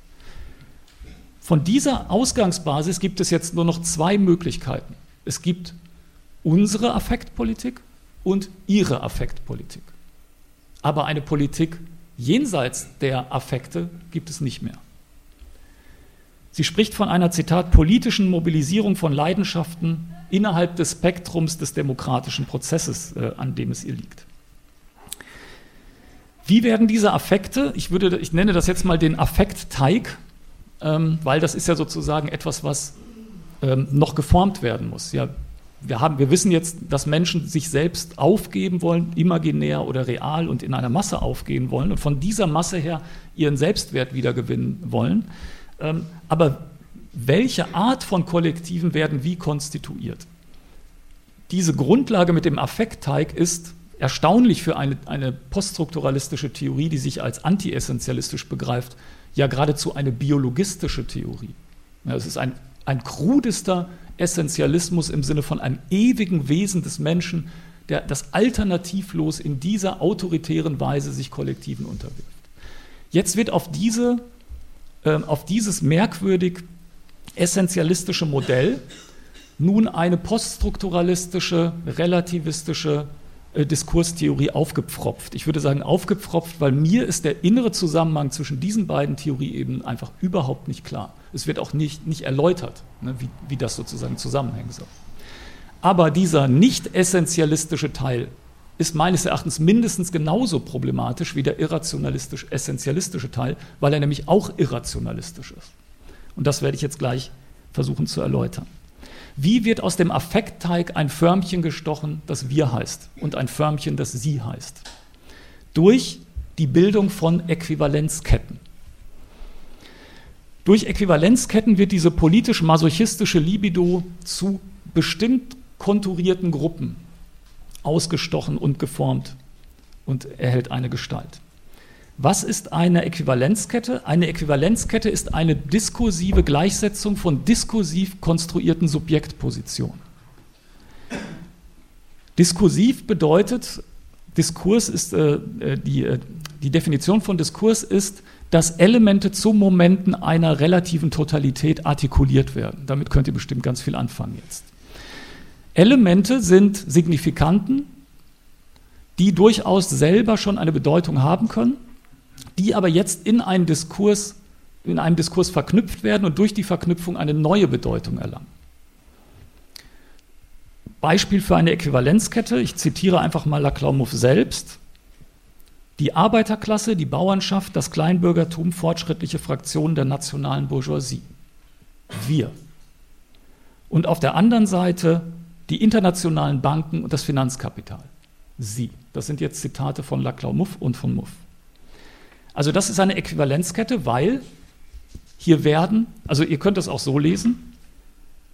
Von dieser Ausgangsbasis gibt es jetzt nur noch zwei Möglichkeiten. Es gibt unsere Affektpolitik und ihre Affektpolitik. Aber eine Politik jenseits der Affekte gibt es nicht mehr. Sie spricht von einer, Zitat, politischen Mobilisierung von Leidenschaften innerhalb des Spektrums des demokratischen Prozesses, äh, an dem es ihr liegt. Wie werden diese Affekte, ich, würde, ich nenne das jetzt mal den Affektteig, ähm, weil das ist ja sozusagen etwas, was ähm, noch geformt werden muss. Ja, wir, haben, wir wissen jetzt, dass Menschen sich selbst aufgeben wollen, imaginär oder real und in einer Masse aufgehen wollen und von dieser Masse her ihren Selbstwert wiedergewinnen wollen. Ähm, aber welche Art von Kollektiven werden wie konstituiert? Diese Grundlage mit dem Affektteig ist erstaunlich für eine, eine poststrukturalistische Theorie, die sich als anti-essentialistisch begreift, ja geradezu eine biologistische Theorie. Ja, es ist ein, ein krudester Essentialismus im Sinne von einem ewigen Wesen des Menschen, der das alternativlos in dieser autoritären Weise sich Kollektiven unterwirft. Jetzt wird auf, diese, äh, auf dieses merkwürdig essentialistische Modell nun eine poststrukturalistische, relativistische Diskurstheorie aufgepfropft. Ich würde sagen aufgepfropft, weil mir ist der innere Zusammenhang zwischen diesen beiden Theorieebenen einfach überhaupt nicht klar. Es wird auch nicht, nicht erläutert, ne, wie, wie das sozusagen zusammenhängen soll. Aber dieser nicht essentialistische Teil ist meines Erachtens mindestens genauso problematisch wie der irrationalistisch-essentialistische Teil, weil er nämlich auch irrationalistisch ist. Und das werde ich jetzt gleich versuchen zu erläutern. Wie wird aus dem Affektteig ein Förmchen gestochen, das wir heißt, und ein Förmchen, das sie heißt? Durch die Bildung von Äquivalenzketten. Durch Äquivalenzketten wird diese politisch-masochistische Libido zu bestimmt konturierten Gruppen ausgestochen und geformt und erhält eine Gestalt. Was ist eine Äquivalenzkette? Eine Äquivalenzkette ist eine diskursive Gleichsetzung von diskursiv konstruierten Subjektpositionen. Diskursiv bedeutet, Diskurs ist, äh, äh die, äh, die Definition von Diskurs ist, dass Elemente zu Momenten einer relativen Totalität artikuliert werden. Damit könnt ihr bestimmt ganz viel anfangen jetzt. Elemente sind Signifikanten, die durchaus selber schon eine Bedeutung haben können, die aber jetzt in einen Diskurs, in einem Diskurs verknüpft werden und durch die Verknüpfung eine neue Bedeutung erlangen. Beispiel für eine Äquivalenzkette, ich zitiere einfach mal Laclau-Muff selbst. Die Arbeiterklasse, die Bauernschaft, das Kleinbürgertum, fortschrittliche Fraktionen der nationalen Bourgeoisie. Wir. Und auf der anderen Seite die internationalen Banken und das Finanzkapital. Sie. Das sind jetzt Zitate von Laclau Muff und von Muff. Also das ist eine Äquivalenzkette, weil hier werden, also ihr könnt es auch so lesen,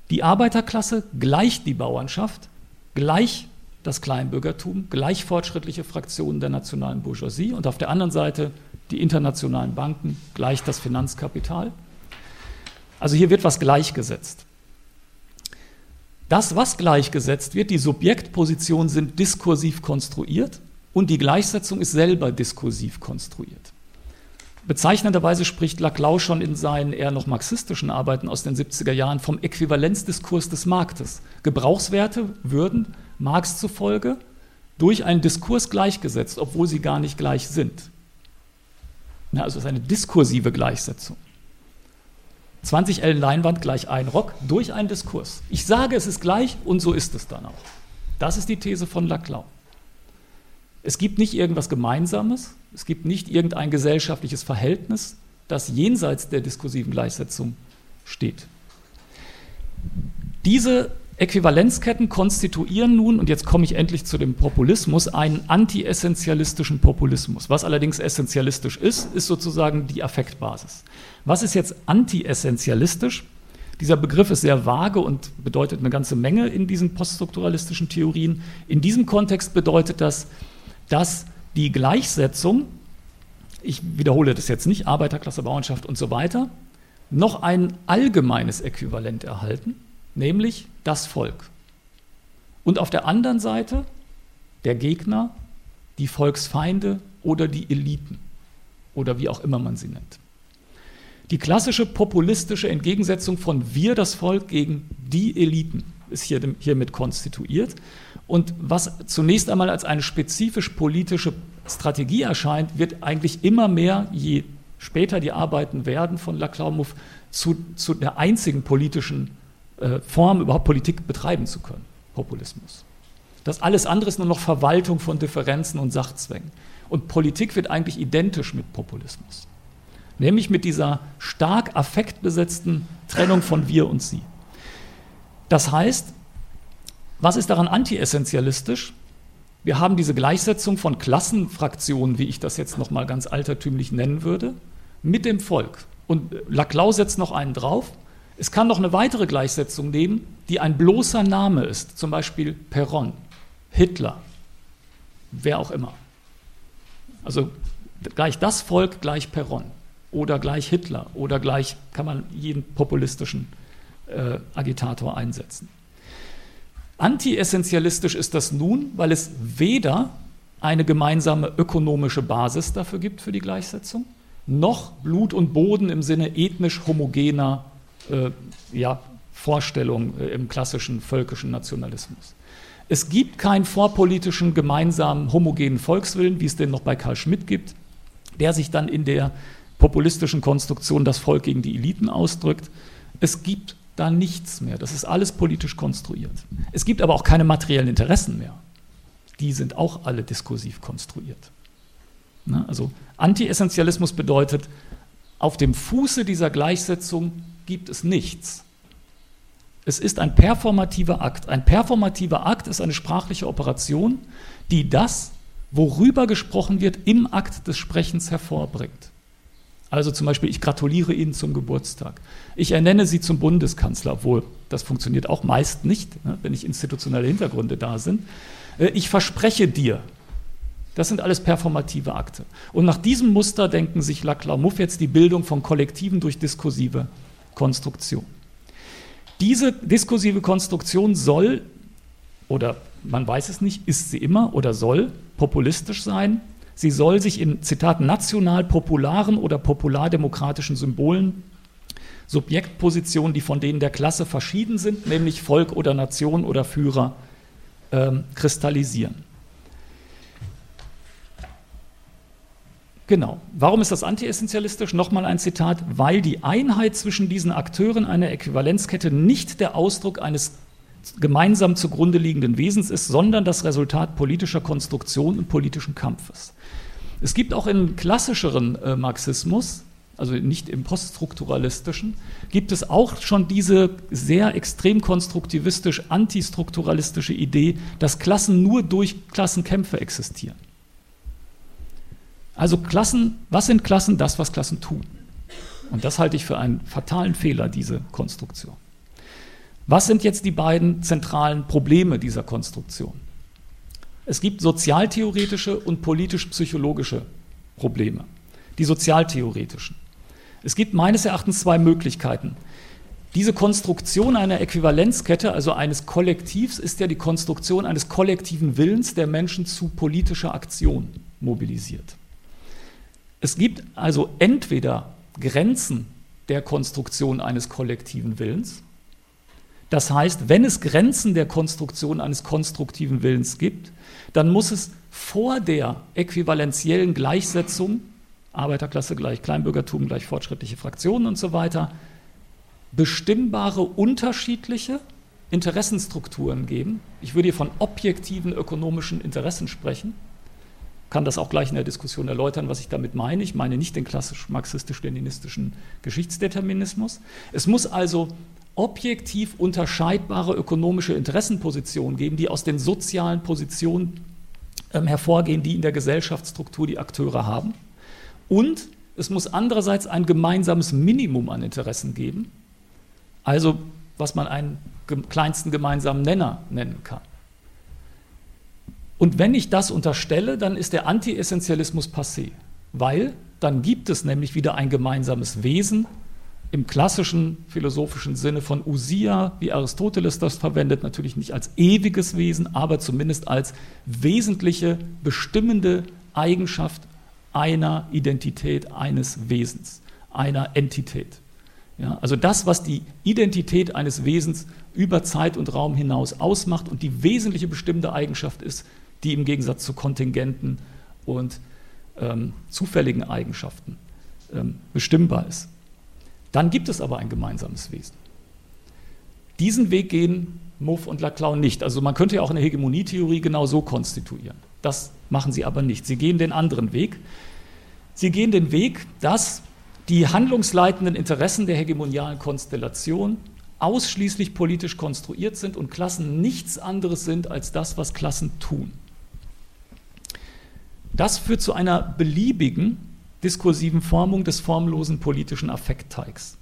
die Arbeiterklasse gleich die Bauernschaft, gleich das Kleinbürgertum, gleich fortschrittliche Fraktionen der nationalen Bourgeoisie und auf der anderen Seite die internationalen Banken, gleich das Finanzkapital. Also hier wird was gleichgesetzt. Das, was gleichgesetzt wird, die Subjektpositionen sind diskursiv konstruiert und die Gleichsetzung ist selber diskursiv konstruiert. Bezeichnenderweise spricht Laclau schon in seinen eher noch marxistischen Arbeiten aus den 70er Jahren vom Äquivalenzdiskurs des Marktes. Gebrauchswerte würden Marx zufolge durch einen Diskurs gleichgesetzt, obwohl sie gar nicht gleich sind. Ja, also es ist eine diskursive Gleichsetzung. 20 Ellen Leinwand gleich ein Rock durch einen Diskurs. Ich sage, es ist gleich und so ist es dann auch. Das ist die These von Laclau. Es gibt nicht irgendwas Gemeinsames, es gibt nicht irgendein gesellschaftliches Verhältnis, das jenseits der diskursiven Gleichsetzung steht. Diese Äquivalenzketten konstituieren nun, und jetzt komme ich endlich zu dem Populismus, einen anti-essentialistischen Populismus. Was allerdings essentialistisch ist, ist sozusagen die Affektbasis. Was ist jetzt anti-essentialistisch? Dieser Begriff ist sehr vage und bedeutet eine ganze Menge in diesen poststrukturalistischen Theorien. In diesem Kontext bedeutet das, dass die Gleichsetzung, ich wiederhole das jetzt nicht, Arbeiterklasse, Bauernschaft und so weiter, noch ein allgemeines Äquivalent erhalten nämlich das Volk. Und auf der anderen Seite der Gegner, die Volksfeinde oder die Eliten oder wie auch immer man sie nennt. Die klassische populistische Entgegensetzung von wir, das Volk, gegen die Eliten ist hier, hiermit konstituiert. Und was zunächst einmal als eine spezifisch politische Strategie erscheint, wird eigentlich immer mehr, je später die Arbeiten werden von Laclau-Muff, zu, zu der einzigen politischen äh, Form überhaupt Politik betreiben zu können, Populismus. Das alles andere ist nur noch Verwaltung von Differenzen und Sachzwängen. Und Politik wird eigentlich identisch mit Populismus. Nämlich mit dieser stark affektbesetzten Trennung von wir und sie. Das heißt, was ist daran anti-essentialistisch? Wir haben diese Gleichsetzung von Klassenfraktionen, wie ich das jetzt nochmal ganz altertümlich nennen würde, mit dem Volk. Und Laclau setzt noch einen drauf, es kann noch eine weitere Gleichsetzung nehmen, die ein bloßer Name ist, zum Beispiel Peron, Hitler. wer auch immer. Also gleich das Volk, gleich Peron oder gleich Hitler oder gleich kann man jeden populistischen äh, Agitator einsetzen. Anti-essentialistisch ist das nun, weil es weder eine gemeinsame ökonomische Basis dafür gibt für die Gleichsetzung, noch Blut und Boden im Sinne ethnisch homogener äh, ja, Vorstellung äh, im klassischen völkischen Nationalismus. Es gibt keinen vorpolitischen gemeinsamen homogenen Volkswillen, wie es den noch bei Karl Schmidt gibt, der sich dann in der populistischen Konstruktion das Volk gegen die Eliten ausdrückt. Es gibt da nichts mehr. Das ist alles politisch konstruiert. Es gibt aber auch keine materiellen Interessen mehr. Die sind auch alle diskursiv konstruiert. Ne? Also Anti-Essentialismus bedeutet, auf dem Fuße dieser Gleichsetzung gibt es nichts. Es ist ein performativer Akt. Ein performativer Akt ist eine sprachliche Operation, die das, worüber gesprochen wird, im Akt des Sprechens hervorbringt. Also zum Beispiel, ich gratuliere Ihnen zum Geburtstag. Ich ernenne Sie zum Bundeskanzler, obwohl das funktioniert auch meist nicht, ne, wenn nicht institutionelle Hintergründe da sind. Äh, ich verspreche dir. Das sind alles performative Akte. Und nach diesem Muster denken sich Laclau Muff jetzt die Bildung von Kollektiven durch diskursive Konstruktion. Diese diskursive Konstruktion soll, oder man weiß es nicht, ist sie immer oder soll populistisch sein, Sie soll sich in, Zitat, national-popularen oder populardemokratischen Symbolen Subjektpositionen, die von denen der Klasse verschieden sind, nämlich Volk oder Nation oder Führer, ähm, kristallisieren. Genau. Warum ist das antiessentialistisch? Nochmal ein Zitat. Weil die Einheit zwischen diesen Akteuren einer Äquivalenzkette nicht der Ausdruck eines gemeinsam zugrunde liegenden Wesens ist, sondern das Resultat politischer Konstruktion und politischen Kampfes. Es gibt auch im klassischeren äh, Marxismus, also nicht im poststrukturalistischen, gibt es auch schon diese sehr extrem konstruktivistisch antistrukturalistische Idee, dass Klassen nur durch Klassenkämpfe existieren. Also Klassen, was sind Klassen? Das, was Klassen tun. Und das halte ich für einen fatalen Fehler, diese Konstruktion. Was sind jetzt die beiden zentralen Probleme dieser Konstruktion? Es gibt sozialtheoretische und politisch-psychologische Probleme. Die sozialtheoretischen. Es gibt meines Erachtens zwei Möglichkeiten. Diese Konstruktion einer Äquivalenzkette, also eines Kollektivs, ist ja die Konstruktion eines kollektiven Willens, der Menschen zu politischer Aktion mobilisiert. Es gibt also entweder Grenzen der Konstruktion eines kollektiven Willens, das heißt, wenn es Grenzen der Konstruktion eines konstruktiven Willens gibt, dann muss es vor der äquivalentiellen Gleichsetzung, Arbeiterklasse gleich Kleinbürgertum gleich fortschrittliche Fraktionen und so weiter, bestimmbare unterschiedliche Interessenstrukturen geben. Ich würde hier von objektiven ökonomischen Interessen sprechen. Kann das auch gleich in der Diskussion erläutern, was ich damit meine. Ich meine nicht den klassisch marxistisch-leninistischen Geschichtsdeterminismus. Es muss also objektiv unterscheidbare ökonomische Interessenpositionen geben, die aus den sozialen Positionen ähm, hervorgehen, die in der Gesellschaftsstruktur die Akteure haben. Und es muss andererseits ein gemeinsames Minimum an Interessen geben, also was man einen kleinsten gemeinsamen Nenner nennen kann. Und wenn ich das unterstelle, dann ist der Anti-Essentialismus passé, weil dann gibt es nämlich wieder ein gemeinsames Wesen, im klassischen philosophischen Sinne von Usia, wie Aristoteles das verwendet, natürlich nicht als ewiges Wesen, aber zumindest als wesentliche, bestimmende Eigenschaft einer Identität, eines Wesens, einer Entität. Ja, also das, was die Identität eines Wesens über Zeit und Raum hinaus ausmacht und die wesentliche bestimmende Eigenschaft ist, die im Gegensatz zu kontingenten und ähm, zufälligen Eigenschaften ähm, bestimmbar ist. Dann gibt es aber ein gemeinsames Wesen. Diesen Weg gehen Muff und Laclau nicht. Also man könnte ja auch eine Hegemonietheorie genau so konstituieren. Das machen sie aber nicht. Sie gehen den anderen Weg. Sie gehen den Weg, dass die handlungsleitenden Interessen der hegemonialen Konstellation ausschließlich politisch konstruiert sind und Klassen nichts anderes sind als das, was Klassen tun. Das führt zu einer beliebigen diskursiven Formung des formlosen politischen Affektteigs.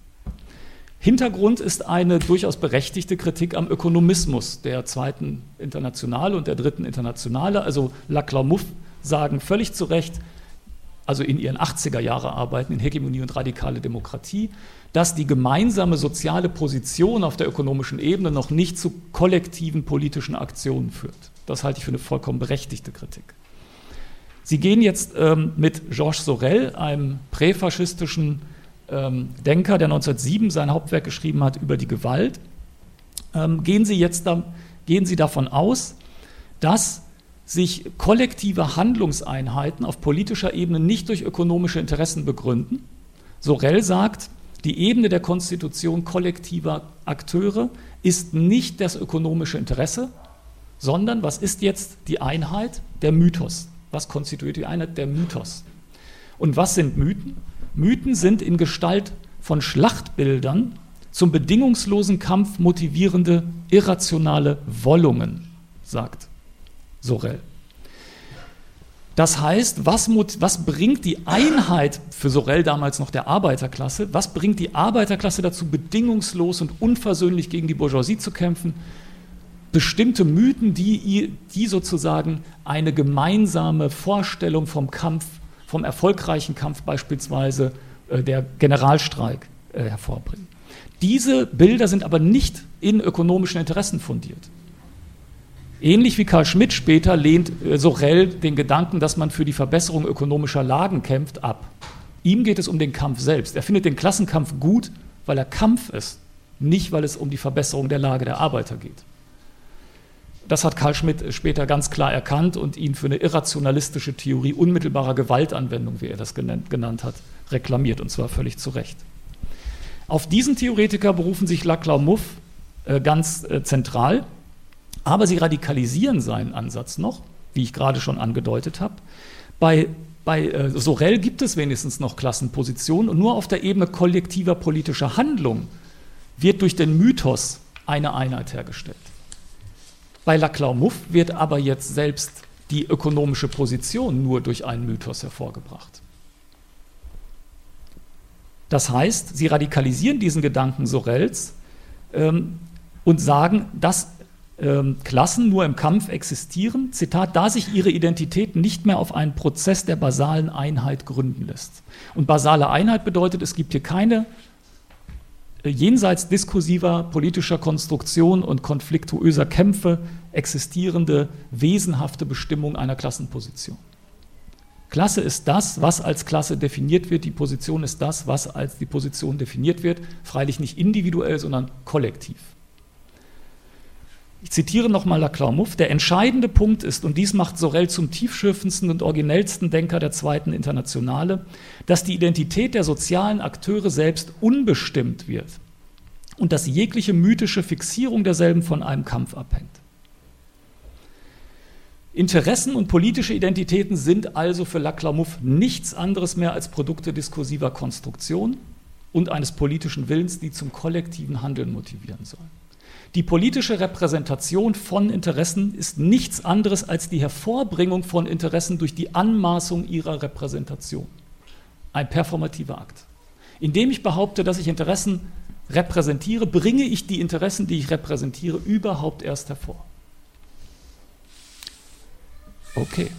Hintergrund ist eine durchaus berechtigte Kritik am Ökonomismus der zweiten Internationale und der dritten Internationale. Also Laclau-Muff sagen völlig zu Recht, also in ihren 80er Jahre Arbeiten in Hegemonie und radikale Demokratie, dass die gemeinsame soziale Position auf der ökonomischen Ebene noch nicht zu kollektiven politischen Aktionen führt. Das halte ich für eine vollkommen berechtigte Kritik. Sie gehen jetzt ähm, mit Georges Sorel, einem präfaschistischen ähm, Denker, der 1907 sein Hauptwerk geschrieben hat über die Gewalt, ähm, gehen, Sie jetzt da, gehen Sie davon aus, dass sich kollektive Handlungseinheiten auf politischer Ebene nicht durch ökonomische Interessen begründen. Sorel sagt, die Ebene der Konstitution kollektiver Akteure ist nicht das ökonomische Interesse, sondern was ist jetzt die Einheit? Der Mythos. Was konstituiert die Einheit? Der Mythos. Und was sind Mythen? Mythen sind in Gestalt von Schlachtbildern zum bedingungslosen Kampf motivierende irrationale Wollungen, sagt Sorel. Das heißt, was, was, bringt die Einheit für Sorel damals noch der Arbeiterklasse, was bringt die Arbeiterklasse dazu, bedingungslos und unversöhnlich gegen die Bourgeoisie zu kämpfen? Bestimmte Mythen, die, die sozusagen eine gemeinsame Vorstellung vom Kampf vom erfolgreichen Kampf beispielsweise äh, der Generalstreik äh, hervorbringen. Diese Bilder sind aber nicht in ökonomischen Interessen fundiert. Ähnlich wie Karl Schmidt später lehnt äh, Sorel den Gedanken, dass man für die Verbesserung ökonomischer Lagen kämpft, ab. Ihm geht es um den Kampf selbst. Er findet den Klassenkampf gut, weil er Kampf ist, nicht weil es um die Verbesserung der Lage der Arbeiter geht. Das hat Karl Schmidt später ganz klar erkannt und ihn für eine irrationalistische Theorie unmittelbarer Gewaltanwendung, wie er das genannt hat, reklamiert, und zwar völlig zu Recht. Auf diesen Theoretiker berufen sich Laclau-Muff äh, ganz äh, zentral, aber sie radikalisieren seinen Ansatz noch, wie ich gerade schon angedeutet habe. Bei, bei äh, Sorel gibt es wenigstens noch Klassenpositionen und nur auf der Ebene kollektiver politischer Handlung wird durch den Mythos eine Einheit hergestellt. Bei Laclau-Muff wird aber jetzt selbst die ökonomische Position nur durch einen Mythos hervorgebracht. Das heißt, sie radikalisieren diesen Gedanken Sorels ähm, und sagen, dass ähm, Klassen nur im Kampf existieren, Zitat, da sich ihre Identität nicht mehr auf einen Prozess der basalen Einheit gründen lässt. Und basale Einheit bedeutet, es gibt hier keine jenseits diskursiver politischer Konstruktion und konfliktuöser Kämpfe existierende wesenhafte Bestimmung einer Klassenposition. Klasse ist das, was als Klasse definiert wird, die Position ist das, was als die Position definiert wird, freilich nicht individuell, sondern kollektiv. Ich zitiere nochmal Laclau-Muff, der entscheidende Punkt ist, und dies macht Sorel zum tiefschürfendsten und originellsten Denker der zweiten Internationale, dass die Identität der sozialen Akteure selbst unbestimmt wird und dass jegliche mythische Fixierung derselben von einem Kampf abhängt. Interessen und politische Identitäten sind also für Laclau-Muff nichts anderes mehr als Produkte diskursiver Konstruktion und eines politischen Willens, die zum kollektiven Handeln motivieren sollen. Die politische Repräsentation von Interessen ist nichts anderes als die Hervorbringung von Interessen durch die Anmaßung ihrer Repräsentation. Ein performativer Akt. Indem ich behaupte, dass ich Interessen repräsentiere, bringe ich die Interessen, die ich repräsentiere, überhaupt erst hervor. Okay.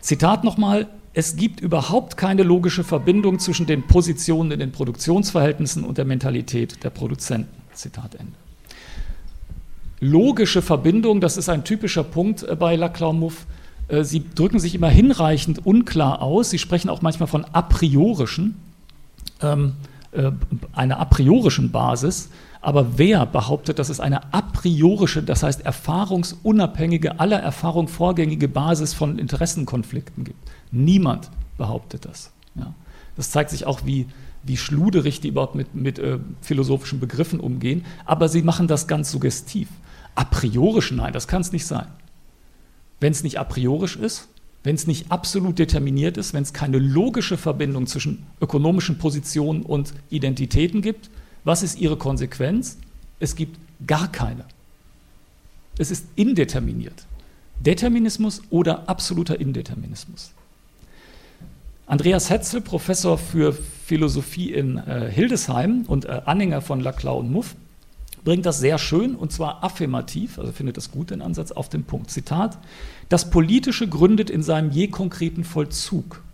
Zitat nochmal, es gibt überhaupt keine logische Verbindung zwischen den Positionen in den Produktionsverhältnissen und der Mentalität der Produzenten. Zitat Ende. Logische Verbindung, das ist ein typischer Punkt äh, bei Laclau-Muff. Äh, Sie drücken sich immer hinreichend unklar aus. Sie sprechen auch manchmal von a priorischen, ähm, äh, einer a priorischen Basis. Aber wer behauptet, dass es eine a priorische, das heißt erfahrungsunabhängige, aller Erfahrung vorgängige Basis von Interessenkonflikten gibt? Niemand behauptet das. Ja. Das zeigt sich auch, wie wie schluderig die überhaupt mit, mit äh, philosophischen Begriffen umgehen, aber sie machen das ganz suggestiv. A priorisch, nein, das kann es nicht sein. Wenn es nicht a priorisch ist, wenn es nicht absolut determiniert ist, wenn es keine logische Verbindung zwischen ökonomischen Positionen und Identitäten gibt, was ist ihre Konsequenz? Es gibt gar keine. Es ist indeterminiert. Determinismus oder absoluter Indeterminismus. Andreas Hetzel, Professor für Philosophie in äh, Hildesheim und äh, Anhänger von Laclau und Muff, bringt das sehr schön und zwar affirmativ, also findet das gut den Ansatz auf den Punkt. Zitat: Das Politische gründet in seinem je konkreten Vollzug.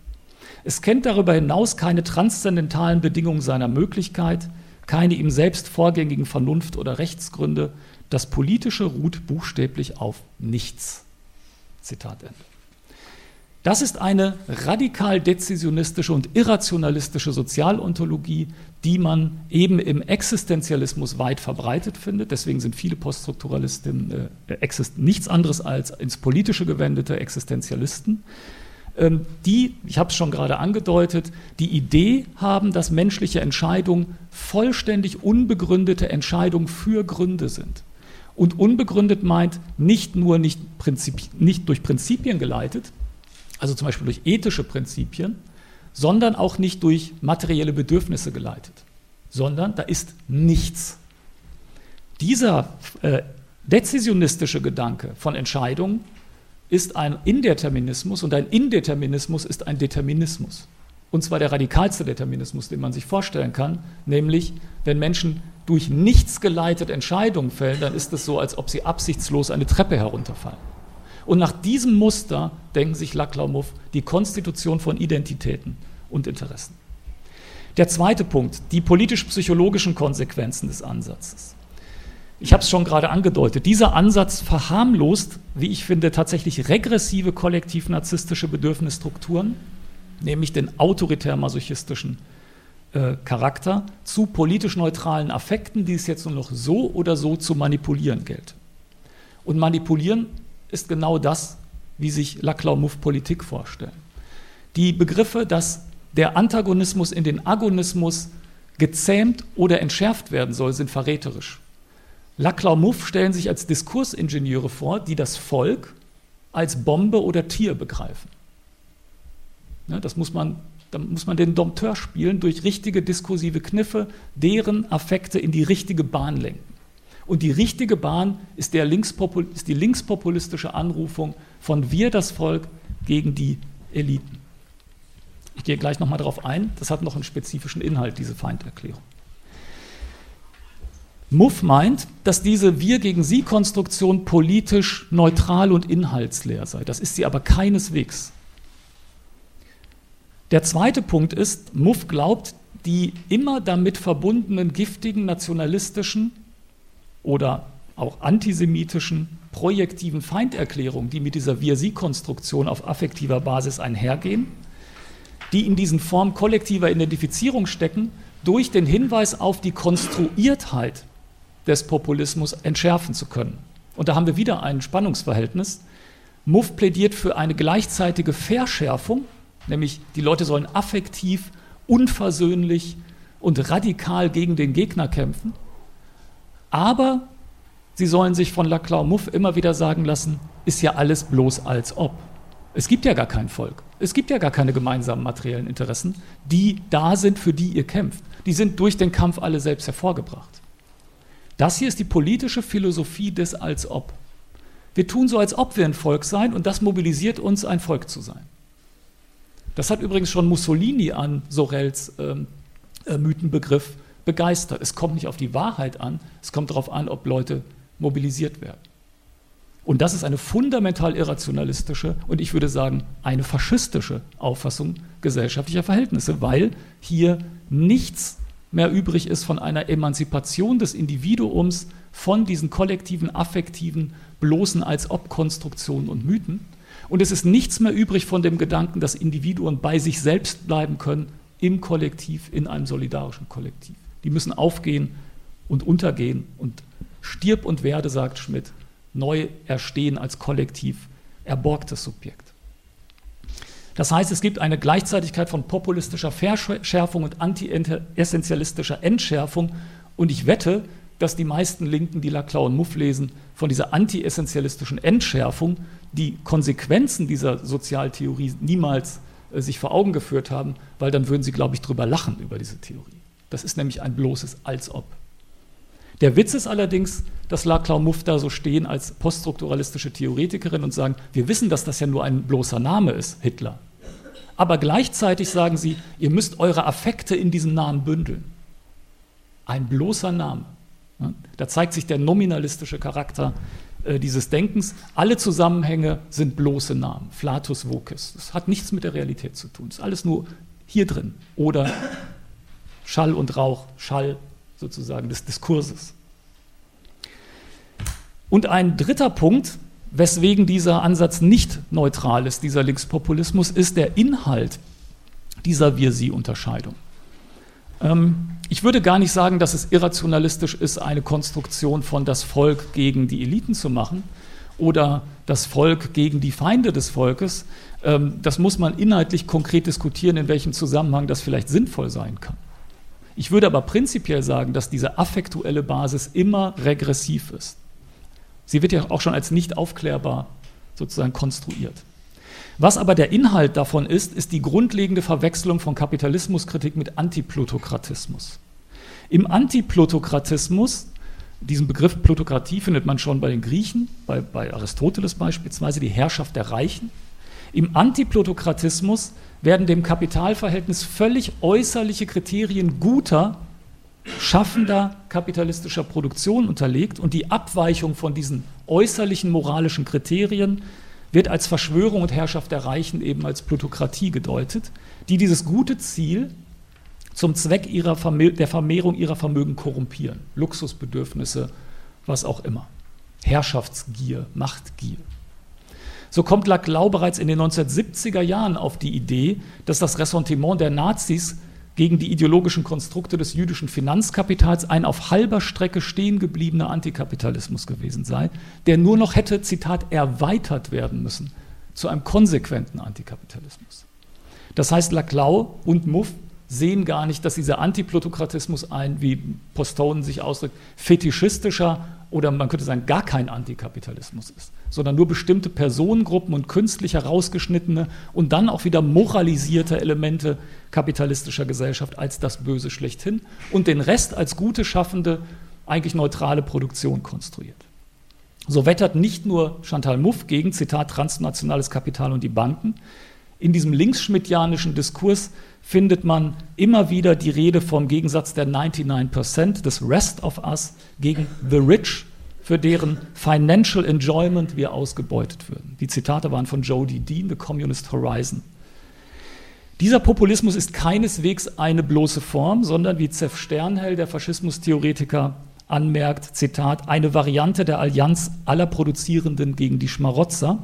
Es kennt darüber hinaus keine transzendentalen Bedingungen seiner Möglichkeit, keine ihm selbst vorgängigen Vernunft oder Rechtsgründe. Das Politische ruht buchstäblich auf nichts. Zitat Ende. Das ist eine radikal dezisionistische und irrationalistische Sozialontologie, die man eben im Existenzialismus weit verbreitet findet. Deswegen sind viele Poststrukturalisten äh, nichts anderes als ins Politische gewendete Existenzialisten, ähm, die, ich habe es schon gerade angedeutet, die Idee haben, dass menschliche Entscheidungen vollständig unbegründete Entscheidungen für Gründe sind. Und unbegründet meint nicht nur nicht, nicht durch Prinzipien geleitet, also zum Beispiel durch ethische Prinzipien, sondern auch nicht durch materielle Bedürfnisse geleitet, sondern da ist nichts. Dieser äh, dezisionistische Gedanke von Entscheidungen ist ein Indeterminismus und ein Indeterminismus ist ein Determinismus. Und zwar der radikalste Determinismus, den man sich vorstellen kann, nämlich wenn Menschen durch nichts geleitet Entscheidungen fällen, dann ist es so, als ob sie absichtslos eine Treppe herunterfallen. Und nach diesem Muster denken sich Laclau-Muff die Konstitution von Identitäten und Interessen. Der zweite Punkt, die politisch-psychologischen Konsequenzen des Ansatzes. Ich habe es schon gerade angedeutet, dieser Ansatz verharmlost, wie ich finde, tatsächlich regressive kollektiv-narzisstische Bedürfnisstrukturen, nämlich den autoritär-masochistischen äh, Charakter, zu politisch neutralen Affekten, die es jetzt nur noch so oder so zu manipulieren gilt. Und manipulieren ist genau das, wie sich Laclau-Muff Politik vorstellen. Die Begriffe, dass der Antagonismus in den Agonismus gezähmt oder entschärft werden soll, sind verräterisch. Laclau-Muff stellen sich als Diskursingenieure vor, die das Volk als Bombe oder Tier begreifen. Ja, das muss man, da muss man den Dompteur spielen, durch richtige diskursive Kniffe, deren Affekte in die richtige Bahn lenken. Und die richtige Bahn ist, Linkspopul ist die linkspopulistische Anrufung von wir das Volk gegen die Eliten. Ich gehe gleich nochmal darauf ein, das hat noch einen spezifischen Inhalt, diese Feinderklärung. Muff meint, dass diese Wir gegen Sie Konstruktion politisch neutral und inhaltsleer sei. Das ist sie aber keineswegs. Der zweite Punkt ist, Muff glaubt, die immer damit verbundenen giftigen nationalistischen oder auch antisemitischen projektiven Feinderklärungen, die mit dieser Wir-Sie-Konstruktion auf affektiver Basis einhergehen, die in diesen Formen kollektiver Identifizierung stecken, durch den Hinweis auf die Konstruiertheit des Populismus entschärfen zu können. Und da haben wir wieder ein Spannungsverhältnis. Muff plädiert für eine gleichzeitige Verschärfung, nämlich die Leute sollen affektiv, unversöhnlich und radikal gegen den Gegner kämpfen. Aber sie sollen sich von Laclau Muff immer wieder sagen lassen, ist ja alles bloß als ob. Es gibt ja gar kein Volk. Es gibt ja gar keine gemeinsamen materiellen Interessen, die da sind, für die ihr kämpft. Die sind durch den Kampf alle selbst hervorgebracht. Das hier ist die politische Philosophie des Als ob. Wir tun so, als ob wir ein Volk seien und das mobilisiert uns, ein Volk zu sein. Das hat übrigens schon Mussolini an Sorels ähm, äh, Mythenbegriff begeistert. Es kommt nicht auf die Wahrheit an, es kommt darauf an, ob Leute mobilisiert werden. Und das ist eine fundamental irrationalistische und ich würde sagen eine faschistische Auffassung gesellschaftlicher Verhältnisse, weil hier nichts mehr übrig ist von einer Emanzipation des Individuums von diesen kollektiven, affektiven, bloßen als Ob-Konstruktionen und Mythen. Und es ist nichts mehr übrig von dem Gedanken, dass Individuen bei sich selbst bleiben können im Kollektiv, in einem solidarischen Kollektiv. Die müssen aufgehen und untergehen und stirb und werde, sagt Schmidt, neu erstehen als kollektiv erborgtes Subjekt. Das heißt, es gibt eine Gleichzeitigkeit von populistischer Verschärfung und anti-essentialistischer Entschärfung. Und ich wette, dass die meisten Linken, die Laclau und Muff lesen, von dieser anti-essentialistischen Entschärfung die Konsequenzen dieser Sozialtheorie niemals äh, sich vor Augen geführt haben, weil dann würden sie, glaube ich, drüber lachen über diese Theorie. Das ist nämlich ein bloßes Als ob. Der Witz ist allerdings, dass Laclau Muff da so stehen als poststrukturalistische Theoretikerin und sagen, wir wissen, dass das ja nur ein bloßer Name ist, Hitler. aber gleichzeitig sagen sie, ihr müsst eure Affekte in diesem Namen bündeln. Ein bloßer Name. Da zeigt sich der nominalistische Charakter äh, dieses Denkens. Alle Zusammenhänge sind bloße Namen. Flatus vocis. Das hat nichts mit der Realität zu tun. Das ist alles nur hier drin. Oder Schall und Rauch, Schall sozusagen des Diskurses. Und ein dritter Punkt, weswegen dieser Ansatz nicht neutral ist, dieser Linkspopulismus, ist der Inhalt dieser Wir-Sie-Unterscheidung. Ähm, ich würde gar nicht sagen, dass es irrationalistisch ist, eine Konstruktion von das Volk gegen die Eliten zu machen oder das Volk gegen die Feinde des Volkes. Ähm, das muss man inhaltlich konkret diskutieren, in welchem Zusammenhang das vielleicht sinnvoll sein kann. Ich würde aber prinzipiell sagen, dass diese affektuelle Basis immer regressiv ist. Sie wird ja auch schon als nicht aufklärbar sozusagen konstruiert. Was aber der Inhalt davon ist, ist die grundlegende Verwechslung von Kapitalismuskritik mit Antiplutokratismus. Im Antiplutokratismus, diesen Begriff Plutokratie findet man schon bei den Griechen, bei, bei Aristoteles beispielsweise, die Herrschaft der Reichen. Im Antiplutokratismus werden dem Kapitalverhältnis völlig äußerliche Kriterien guter, schaffender kapitalistischer Produktion unterlegt und die Abweichung von diesen äußerlichen moralischen Kriterien wird als Verschwörung und Herrschaft der Reichen eben als Plutokratie gedeutet, die dieses gute Ziel zum Zweck ihrer der Vermehrung ihrer Vermögen korrumpieren. Luxusbedürfnisse, was auch immer. Herrschaftsgier, Machtgier. So kommt Laclau bereits in den 1970er Jahren auf die Idee, dass das Ressentiment der Nazis gegen die ideologischen Konstrukte des jüdischen Finanzkapitals ein auf halber Strecke stehen gebliebener Antikapitalismus gewesen sei, der nur noch hätte, Zitat, erweitert werden müssen zu einem konsequenten Antikapitalismus. Das heißt, Laclau und Muff sehen gar nicht, dass dieser Antiplutokratismus ein, wie Postone sich ausdrückt, fetischistischer oder man könnte sagen, gar kein Antikapitalismus ist, sondern nur bestimmte Personengruppen und künstlich herausgeschnittene und dann auch wieder moralisierte Elemente kapitalistischer Gesellschaft als das Böse schlechthin und den Rest als gute, schaffende, eigentlich neutrale Produktion konstruiert. So wettert nicht nur Chantal Mouffe gegen, Zitat, transnationales Kapital und die Banken. In diesem linksschmidtianischen Diskurs findet man immer wieder die Rede vom Gegensatz der 99% des Rest of Us gegen The Rich, für deren Financial Enjoyment wir ausgebeutet würden. Die Zitate waren von Jody Dean, The Communist Horizon. Dieser Populismus ist keineswegs eine bloße Form, sondern wie Zeff Sternhell, der Faschismustheoretiker, anmerkt, Zitat, eine Variante der Allianz aller Produzierenden gegen die Schmarotzer.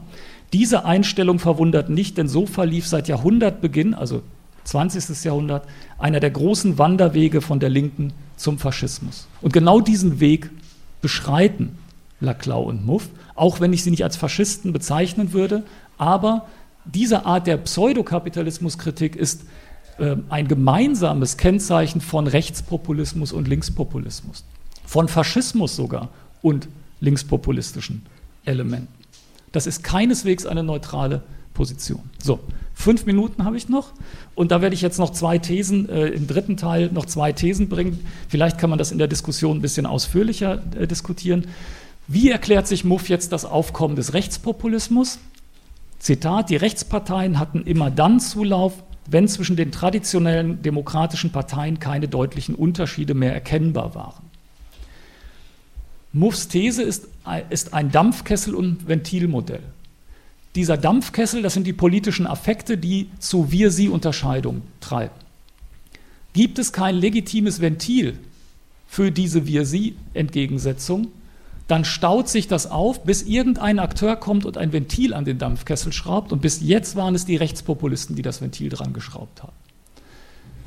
Diese Einstellung verwundert nicht, denn so verlief seit Jahrhundertbeginn, also 20. Jahrhundert, einer der großen Wanderwege von der Linken zum Faschismus. Und genau diesen Weg beschreiten Laclau und Muff, auch wenn ich sie nicht als Faschisten bezeichnen würde, aber diese Art der Pseudokapitalismuskritik ist äh, ein gemeinsames Kennzeichen von Rechtspopulismus und Linkspopulismus, von Faschismus sogar und linkspopulistischen Elementen. Das ist keineswegs eine neutrale Position. So, fünf Minuten habe ich noch und da werde ich jetzt noch zwei Thesen, äh, im dritten Teil noch zwei Thesen bringen. Vielleicht kann man das in der Diskussion ein bisschen ausführlicher äh, diskutieren. Wie erklärt sich Muff jetzt das Aufkommen des Rechtspopulismus? Zitat, die Rechtsparteien hatten immer dann Zulauf, wenn zwischen den traditionellen demokratischen Parteien keine deutlichen Unterschiede mehr erkennbar waren. Muffs These ist, ist ein Dampfkessel- und Ventilmodell dieser Dampfkessel, das sind die politischen Affekte, die zu Wir-Sie-Unterscheidung treiben. Gibt es kein legitimes Ventil für diese Wir-Sie-Entgegensetzung, dann staut sich das auf, bis irgendein Akteur kommt und ein Ventil an den Dampfkessel schraubt. Und bis jetzt waren es die Rechtspopulisten, die das Ventil dran geschraubt haben.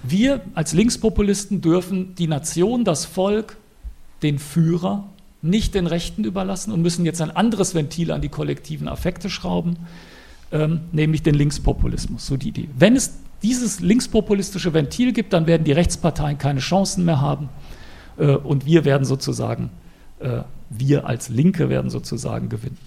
Wir als Linkspopulisten dürfen die Nation, das Volk, den Führer nicht den Rechten überlassen und müssen jetzt ein anderes Ventil an die kollektiven Affekte schrauben, ähm, nämlich den Linkspopulismus. So die Idee. Wenn es dieses linkspopulistische Ventil gibt, dann werden die Rechtsparteien keine Chancen mehr haben äh, und wir werden sozusagen, äh, wir als Linke werden sozusagen gewinnen.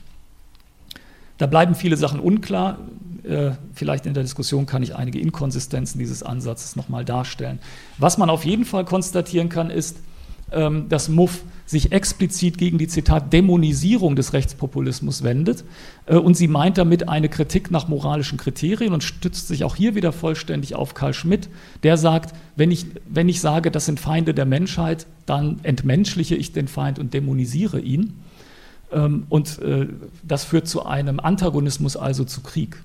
Da bleiben viele Sachen unklar. Äh, vielleicht in der Diskussion kann ich einige Inkonsistenzen dieses Ansatzes nochmal darstellen. Was man auf jeden Fall konstatieren kann, ist, dass Muff sich explizit gegen die Zitat Dämonisierung des Rechtspopulismus wendet. Äh, und sie meint damit eine Kritik nach moralischen Kriterien und stützt sich auch hier wieder vollständig auf Karl Schmidt, der sagt, wenn ich, wenn ich sage, das sind Feinde der Menschheit, dann entmenschliche ich den Feind und dämonisiere ihn. Ähm, und äh, das führt zu einem Antagonismus, also zu Krieg.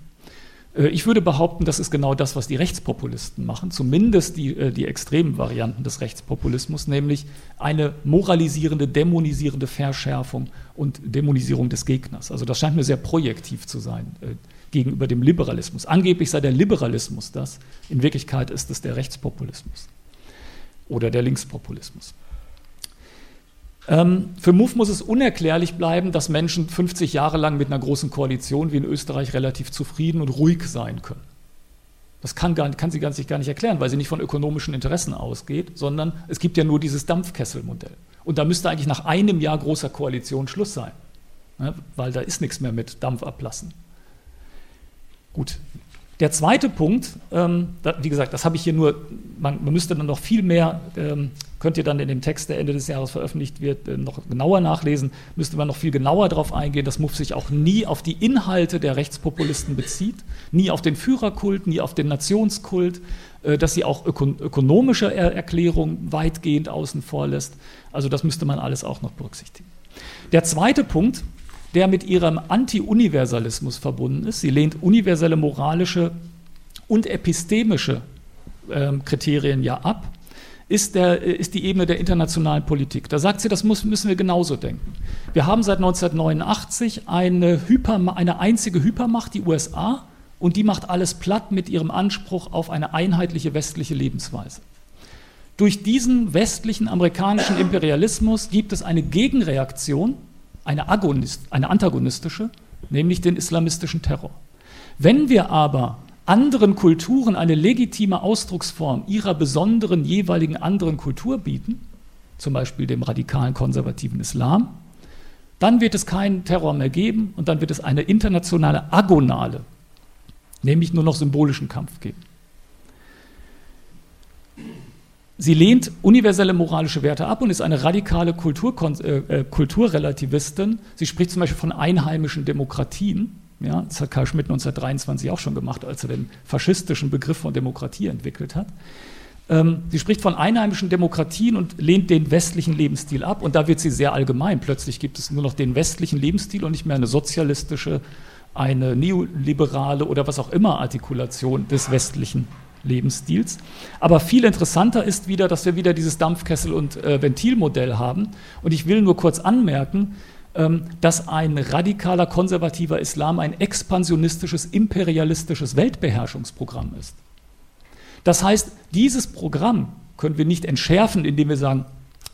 Äh, ich würde behaupten, das ist genau das, was die Rechtspopulisten machen, zumindest die, äh, die extremen Varianten des Rechtspopulismus, nämlich eine moralisierende, dämonisierende Verschärfung und Dämonisierung des Gegners. Also das scheint mir sehr projektiv zu sein äh, gegenüber dem Liberalismus. Angeblich sei der Liberalismus das, in Wirklichkeit ist es der Rechtspopulismus oder der Linkspopulismus. Ähm, für MUF muss es unerklärlich bleiben, dass Menschen 50 Jahre lang mit einer großen Koalition wie in Österreich relativ zufrieden und ruhig sein können. Das kann, gar, kann sie sich gar nicht erklären, weil sie nicht von ökonomischen Interessen ausgeht, sondern es gibt ja nur dieses Dampfkesselmodell. Und da müsste eigentlich nach einem Jahr großer Koalition Schluss sein, ne, weil da ist nichts mehr mit Dampf ablassen. Gut, der zweite Punkt, ähm, da, wie gesagt, das habe ich hier nur, man, man, müsste dann noch viel mehr, ähm, könnt ihr dann in dem Text, der Ende des Jahres veröffentlicht wird, äh, noch genauer nachlesen, müsste man noch viel genauer darauf eingehen, dass MUF sich auch nie auf die Inhalte der Rechtspopulisten bezieht, nie auf den Führerkult, nie auf den Nationskult, äh, dass sie auch öko ökonomische er Erklärungen weitgehend außen vor lässt. Also das müsste man alles auch noch berücksichtigen. Der zweite Punkt, der mit ihrem Anti-Universalismus verbunden ist. Sie lehnt universelle moralische und epistemische äh, Kriterien ja ab, ist, der, äh, ist die Ebene der internationalen Politik. Da sagt sie, das muss, müssen wir genauso denken. Wir haben seit 1989 eine, Hyper, eine einzige Hypermacht, die USA, und die macht alles platt mit ihrem Anspruch auf eine einheitliche westliche Lebensweise. Durch diesen westlichen amerikanischen Imperialismus gibt es eine Gegenreaktion, eine, Agonist, eine antagonistische, nämlich den islamistischen Terror. Wenn wir aber anderen Kulturen eine legitime Ausdrucksform ihrer besonderen jeweiligen anderen Kultur bieten, zum Beispiel dem radikalen konservativen Islam, dann wird es keinen Terror mehr geben und dann wird es eine internationale Agonale, nämlich nur noch symbolischen Kampf geben. Sie lehnt universelle moralische Werte ab und ist eine radikale Kultur, äh, äh, Kulturrelativistin. Sie spricht zum Beispiel von einheimischen Demokratien. Ja, das hat Karl Schmidt 1923 auch schon gemacht, als er den faschistischen Begriff von Demokratie entwickelt hat. Ähm, sie spricht von einheimischen Demokratien und lehnt den westlichen Lebensstil ab. Und da wird sie sehr allgemein. Plötzlich gibt es nur noch den westlichen Lebensstil und nicht mehr eine sozialistische, eine neoliberale oder was auch immer Artikulation des westlichen Lebensstils. Aber viel interessanter ist wieder, dass wir wieder dieses Dampfkessel- und äh, Ventilmodell haben. Und ich will nur kurz anmerken, ähm, dass ein radikaler konservativer Islam ein expansionistisches, imperialistisches Weltbeherrschungsprogramm ist. Das heißt, dieses Programm können wir nicht entschärfen, indem wir sagen,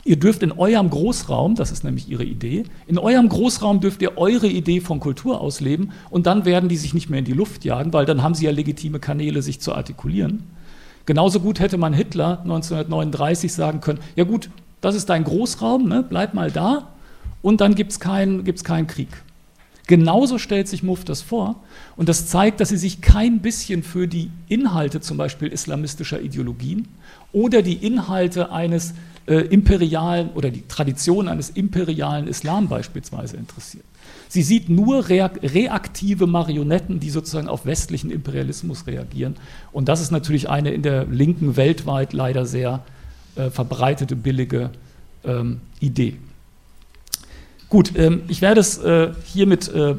Ihr dürft in eurem Großraum, das ist nämlich Ihre Idee, in eurem Großraum dürft ihr eure Idee von Kultur ausleben und dann werden die sich nicht mehr in die Luft jagen, weil dann haben sie ja legitime Kanäle, sich zu artikulieren. Genauso gut hätte man Hitler 1939 sagen können, ja gut, das ist dein Großraum, ne, bleib mal da und dann gibt es keinen gibt's keinen Krieg. Genauso stellt sich Muff das vor und das zeigt, dass sie sich kein bisschen für die Inhalte zum Beispiel islamistischer Ideologien oder die Inhalte eines äh, imperialen oder die Tradition eines imperialen Islam beispielsweise interessiert. Sie sieht nur reaktive Marionetten, die sozusagen auf westlichen Imperialismus reagieren. Und das ist natürlich eine in der Linken weltweit leider sehr äh, verbreitete, billige ähm, Idee. Gut, ähm, ich werde es äh, hiermit äh,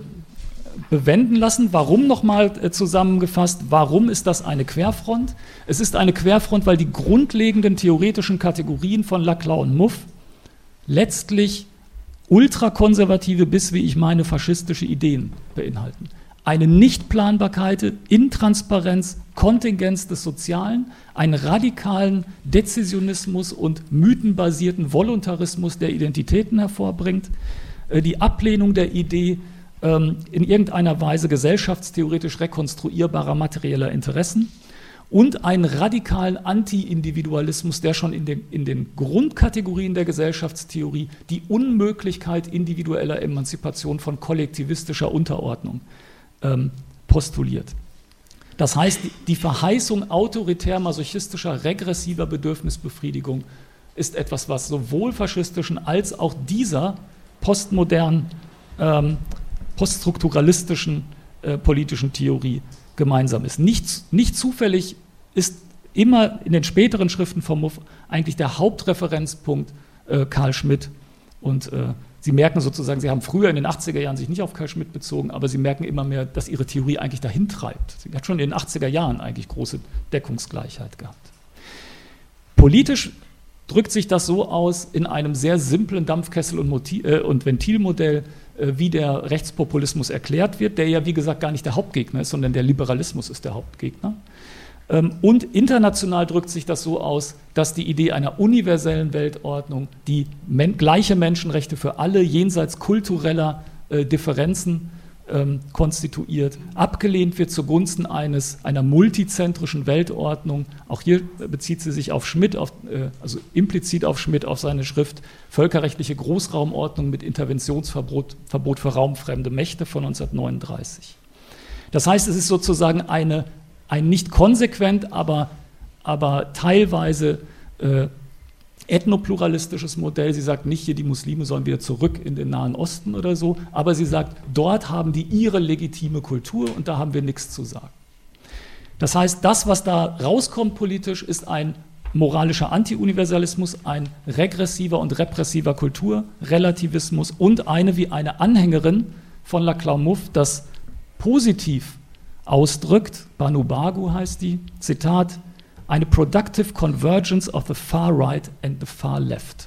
bewenden lassen. Warum nochmal äh, zusammengefasst? Warum ist das eine Querfront? Es ist eine Querfront, weil die grundlegenden theoretischen Kategorien von Laclau und Muff letztlich ultrakonservative bis, wie ich meine, faschistische Ideen beinhalten. Eine Nichtplanbarkeit, Intransparenz, Kontingenz des Sozialen, einen radikalen Dezisionismus und mythenbasierten Voluntarismus der Identitäten hervorbringt, äh, die Ablehnung der Idee, ähm, in irgendeiner Weise gesellschaftstheoretisch rekonstruierbarer materieller Interessen und einen radikalen Anti-Individualismus, der schon in den, in den Grundkategorien der Gesellschaftstheorie die Unmöglichkeit individueller Emanzipation von kollektivistischer Unterordnung ähm, postuliert. Das heißt, die Verheißung autoritär-masochistischer, regressiver Bedürfnisbefriedigung ist etwas, was sowohl faschistischen als auch dieser postmodernen, ähm, poststrukturalistischen äh, politischen Theorie gemeinsam ist. Nicht, nicht zufällig ist immer in den späteren Schriften von Muff eigentlich der Hauptreferenzpunkt äh, Karl Schmidt. Und äh, Sie merken sozusagen, Sie haben früher in den 80er Jahren sich nicht auf Karl Schmidt bezogen, aber Sie merken immer mehr, dass Ihre Theorie eigentlich dahin treibt. Sie hat schon in den 80er Jahren eigentlich große Deckungsgleichheit gehabt. Politisch drückt sich das so aus in einem sehr simplen Dampfkessel- und, Motiv äh, und Ventilmodell, wie der Rechtspopulismus erklärt wird, der ja wie gesagt gar nicht der Hauptgegner ist, sondern der Liberalismus ist der Hauptgegner. Ähm, und international drückt sich das so aus, dass die Idee einer universellen Weltordnung, die men gleiche Menschenrechte für alle jenseits kultureller äh, Differenzen ähm, konstituiert, abgelehnt wird zugunsten eines, einer multizentrischen Weltordnung. Auch hier bezieht sie sich auf Schmidt, auf, äh, also implizit auf Schmidt, auf seine Schrift Völkerrechtliche Großraumordnung mit Interventionsverbot Verbot für raumfremde Mächte von 1939. Das heißt, es ist sozusagen eine, ein nicht konsequent, aber, aber teilweise äh, ethnopluralistisches Modell. Sie sagt nicht, hier die Muslime sollen wieder zurück in den Nahen Osten oder so, aber sie sagt, dort haben die ihre legitime Kultur und da haben wir nichts zu sagen. Das heißt, das, was da rauskommt politisch, ist ein moralischer Antiuniversalismus, ein regressiver und repressiver Kulturrelativismus und eine wie eine Anhängerin von Laclau Mouffe das positiv ausdrückt, Banu Bagu heißt die, Zitat, eine productive convergence of the far right and the far left.